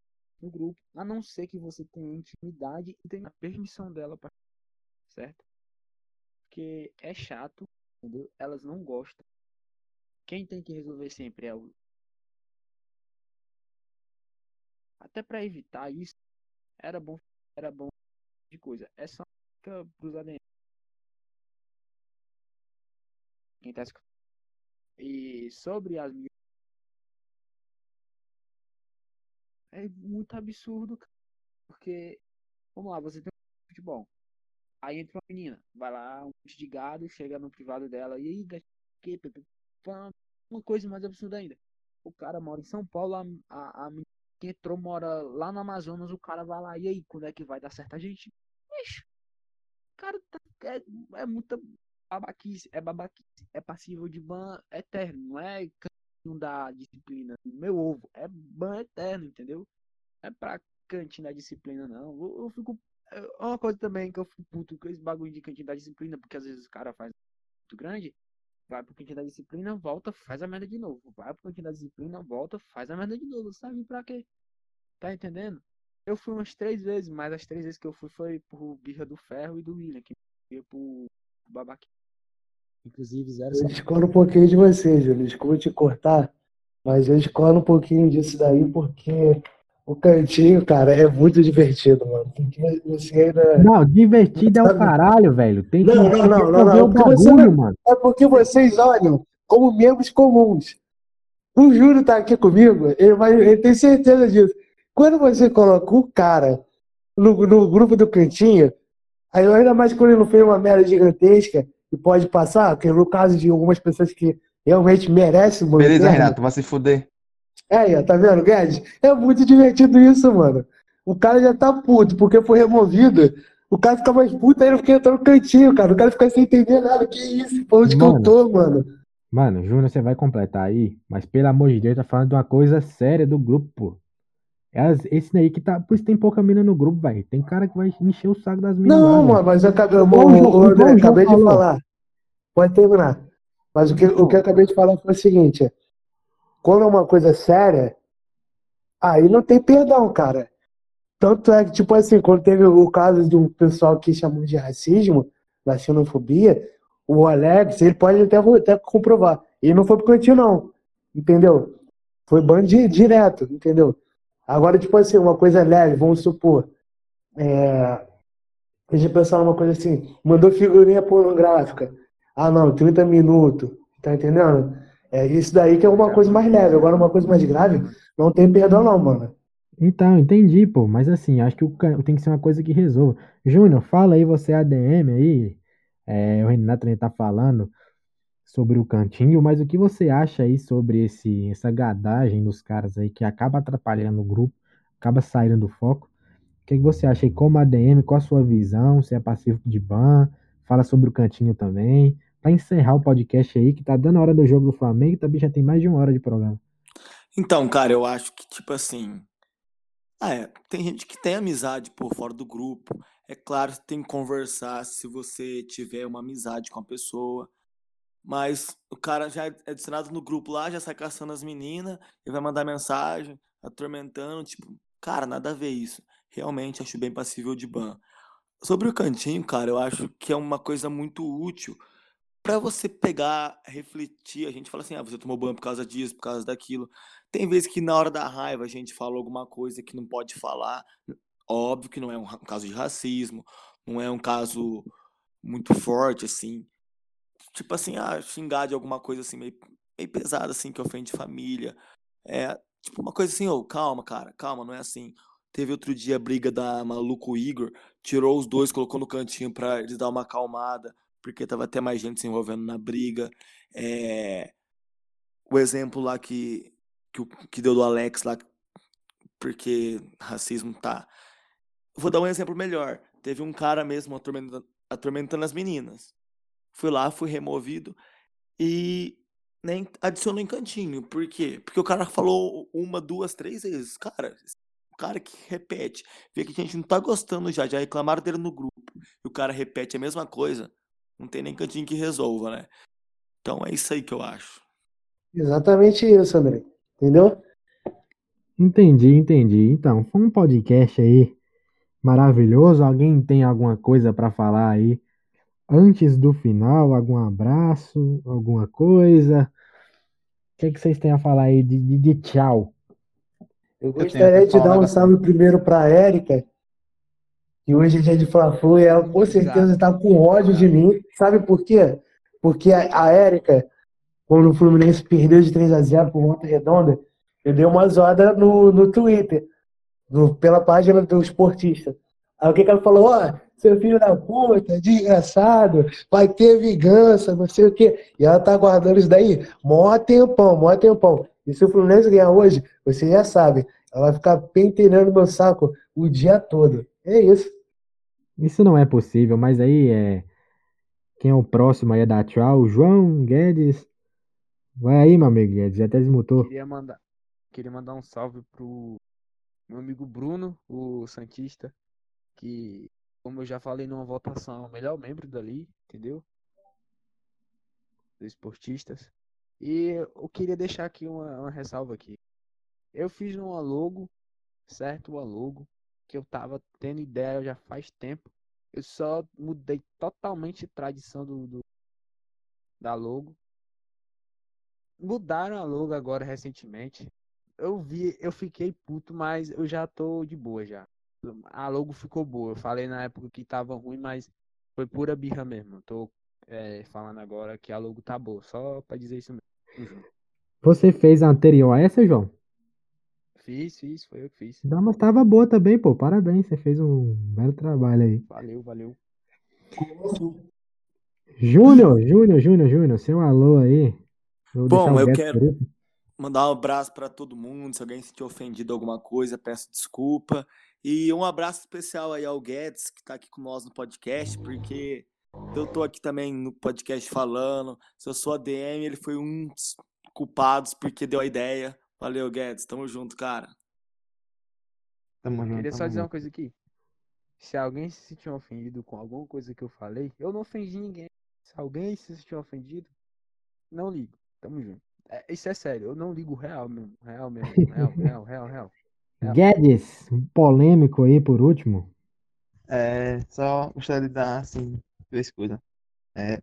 no grupo, a não ser que você tenha intimidade e tenha a permissão dela para certo? Porque é chato, entendeu? Elas não gostam. Quem tem que resolver sempre é o Até para evitar isso, era bom, era bom de coisa. É só fica pros ADM. Quem tá escutando. E sobre as é muito absurdo, porque vamos lá, você tem um futebol. Aí entra uma menina, vai lá, um monte de gado, chega no privado dela, e aí, que, uma coisa mais absurda ainda. O cara mora em São Paulo, a, a, a menina que entrou mora lá no Amazonas, o cara vai lá, e aí, quando é que vai dar certo a gente? Ixi, o cara tá, é, é muita babaquice, é babaquice, é passível de ban eterno, não é cantinho da disciplina, meu ovo, é ban eterno, entendeu? É pra cantinho da disciplina, não. Eu, eu fico. É uma coisa também que eu fico puto com esse bagulho de cantinho da disciplina, porque às vezes o cara faz muito grande, vai pro cantinho da disciplina, volta, faz a merda de novo. Vai pro cantinho da disciplina, volta, faz a merda de novo. Sabe pra quê? Tá entendendo? Eu fui umas três vezes, mas as três vezes que eu fui foi pro Birra do Ferro e do William, que ia pro Babaquinho. Inclusive, zero. Eu discordo um pouquinho de você, Júlio. Desculpa te cortar, mas eu discordo um pouquinho disso daí, porque o cantinho, cara, é muito divertido, mano. Porque você ainda. Não, divertido é o caralho, velho. Tem que não, não, não, não, não. Bagulho, você, mano. É porque vocês olham como membros comuns. O Júlio tá aqui comigo, ele, vai, ele tem certeza disso. Quando você coloca o cara no, no grupo do cantinho, aí ainda mais quando ele não fez uma merda gigantesca, e pode passar, que no caso de algumas pessoas que realmente merecem. Beleza, Renato, vai se fuder. É, tá vendo, Guedes? É muito divertido isso, mano. O cara já tá puto porque foi removido. O cara fica mais puto ainda porque entrou no cantinho, cara. O cara fica sem entender nada. Que isso? Pra onde mano, que eu tô, mano? Mano, Júnior, você vai completar aí, mas pelo amor de Deus, tá falando de uma coisa séria do grupo, pô. É esse daí que tá. Por isso tem pouca mina no grupo, velho. Tem cara que vai encher o saco das minas. Não, mano, mas eu acabei, eu, eu, eu, acabei de falar. Pode terminar. Mas o que, o que eu acabei de falar foi o seguinte: quando é uma coisa séria, aí não tem perdão, cara. Tanto é que, tipo assim, quando teve o caso de um pessoal que chamou de racismo, da xenofobia, o Alex, ele pode até, até comprovar. Ele não foi pro cantinho, não. Entendeu? Foi ban direto, entendeu? Agora, tipo assim, uma coisa leve, vamos supor. É, deixa eu pensar numa coisa assim. Mandou figurinha pornográfica. Ah, não, 30 minutos. Tá entendendo? É isso daí que é uma coisa mais leve. Agora, uma coisa mais grave, não tem perdão, não, mano. Então, entendi, pô. Mas assim, acho que tem que ser uma coisa que resolva. Júnior, fala aí, você é ADM aí. É, o Renato também tá falando sobre o cantinho, mas o que você acha aí sobre esse, essa gadagem dos caras aí que acaba atrapalhando o grupo, acaba saindo do foco? O que, que você acha aí como ADM? Qual a sua visão? Se é passivo de ban? Fala sobre o cantinho também. Para encerrar o podcast aí, que tá dando a hora do jogo do Flamengo, também já tem mais de uma hora de programa. Então, cara, eu acho que, tipo assim. Ah, é, tem gente que tem amizade por fora do grupo. É claro, tem que conversar se você tiver uma amizade com a pessoa. Mas o cara já é adicionado no grupo lá, já sai caçando as meninas, e vai mandar mensagem, atormentando, tipo, cara, nada a ver isso. Realmente acho bem passível de ban. Sobre o cantinho, cara, eu acho que é uma coisa muito útil para você pegar, refletir. A gente fala assim, ah, você tomou ban por causa disso, por causa daquilo. Tem vezes que na hora da raiva a gente fala alguma coisa que não pode falar. Óbvio que não é um caso de racismo, não é um caso muito forte, assim tipo assim, ah, xingar de alguma coisa assim, meio, meio pesada, assim, que ofende família. É, tipo, uma coisa assim, ô, calma, cara, calma, não é assim. Teve outro dia a briga da maluco Igor, tirou os dois, colocou no cantinho pra eles dar uma acalmada, porque tava até mais gente se envolvendo na briga. É, o exemplo lá que, que, que deu do Alex lá, porque racismo tá. Vou dar um exemplo melhor. Teve um cara mesmo atormentando, atormentando as meninas. Fui lá, fui removido e nem adicionou em cantinho. Por quê? Porque o cara falou uma, duas, três vezes. Cara, o cara que repete, vê que a gente não tá gostando já, já reclamaram dele no grupo, e o cara repete a mesma coisa, não tem nem cantinho que resolva, né? Então é isso aí que eu acho. Exatamente isso, André. Entendeu? Entendi, entendi. Então, foi um podcast aí maravilhoso. Alguém tem alguma coisa para falar aí antes do final? Algum abraço, alguma coisa? O que, que vocês têm a falar aí de, de, de tchau? Eu gostaria de dar um salve primeiro para a Érica, que hoje é dia de Fla-Flu e ela com certeza está com ódio de mim. Sabe por quê? Porque a, a Érica, quando o Fluminense perdeu de 3 a 0 por volta redonda, eu dei uma zoada no, no Twitter, no, pela página do esportista. Aí o que, que ela falou? Ó, seu filho da puta, desgraçado, vai ter vingança, não sei o quê. E ela tá guardando isso daí mó tempão, mó tempão. E se o Fluminense ganhar hoje, você já sabe, ela vai ficar penteando meu saco o dia todo. É isso. Isso não é possível, mas aí é. Quem é o próximo aí é da tchau? João Guedes. Vai aí, meu amigo Guedes, já até desmutou. Queria mandar, queria mandar um salve pro meu amigo Bruno, o Santista, que, como eu já falei numa votação, é o melhor membro dali, entendeu? Dos esportistas. E eu queria deixar aqui uma, uma ressalva aqui. Eu fiz uma logo, certo? Uma logo que eu tava tendo ideia já faz tempo. Eu só mudei totalmente a tradição do, do da logo. Mudaram a logo agora recentemente. Eu vi, eu fiquei puto, mas eu já tô de boa já. A logo ficou boa. Eu falei na época que tava ruim, mas foi pura birra mesmo. Tô é, falando agora que a logo tá boa, só pra dizer isso mesmo. Você fez a anterior a essa, João? Fiz, fiz, foi eu que fiz. Não, mas tava boa também, pô. Parabéns, você fez um belo trabalho aí. Valeu, valeu. Júnior, Júnior, Júnior, Júnior, seu alô aí. Vou Bom, eu quero mandar um abraço para todo mundo. Se alguém se sentiu ofendido alguma coisa, peço desculpa. E um abraço especial aí ao Guedes, que tá aqui com nós no podcast, porque eu tô aqui também no podcast falando. Se eu sou ADM, ele foi um dos culpados porque deu a ideia. Valeu, Guedes. Tamo junto, cara. Tamo junto. Queria só dizer uma coisa aqui. Se alguém se sentiu ofendido com alguma coisa que eu falei, eu não ofendi ninguém. Se alguém se sentiu ofendido, não ligo. Tamo junto. É, isso é sério, eu não ligo real mesmo. Real mesmo. Real, real, real, real. Real. Guedes, polêmico aí por último. É, só gostaria de dar, assim, três coisas. É,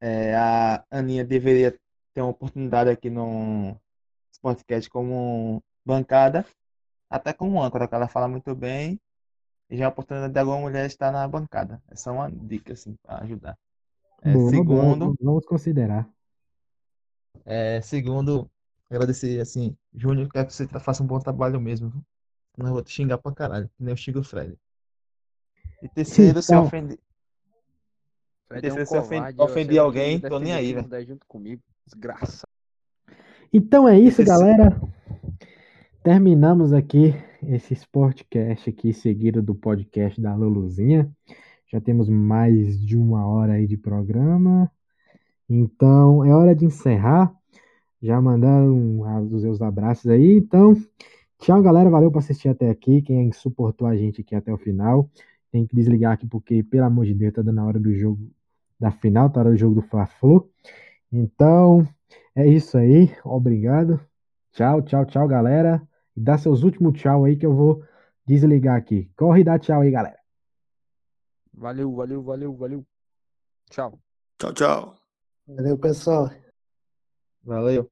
é, a Aninha deveria ter uma oportunidade aqui no podcast como bancada, até como âncora, que ela fala muito bem, e já é a oportunidade de alguma mulher estar na bancada. Essa é uma dica, assim, para ajudar. É, Boa, boa, segundo, vamos considerar. é, segundo, agradecer, assim, Júnior, quero que você faça um bom trabalho mesmo, viu? Não vou te xingar pra caralho, que nem eu xingo o Fred. E terceiro, se Então- ofender. Fred é um terceiro, se covarde, eu ofendi alguém, tô nem aí, velho. junto comigo. Desgraça. Então é isso, Esse- galera. Terminamos aqui esse Sportcast aqui, seguido do podcast da Luluzinha. Já temos mais de uma hora aí de programa. Então é hora de encerrar. Já mandaram os seus abraços aí. Então, tchau, galera. Valeu por assistir até aqui. Quem suportou a gente aqui até o final. Tem que desligar aqui porque, pelo amor de Deus, tá dando a hora do jogo da final, tá na hora do jogo do Fla-Flu. Então, é isso aí. Obrigado. Tchau, tchau, tchau, galera. E dá seus últimos tchau aí que eu vou desligar aqui. Corre e dá tchau aí, galera. Valeu, valeu, valeu, valeu. Tchau. Tchau, tchau. Valeu, pessoal. Valeu.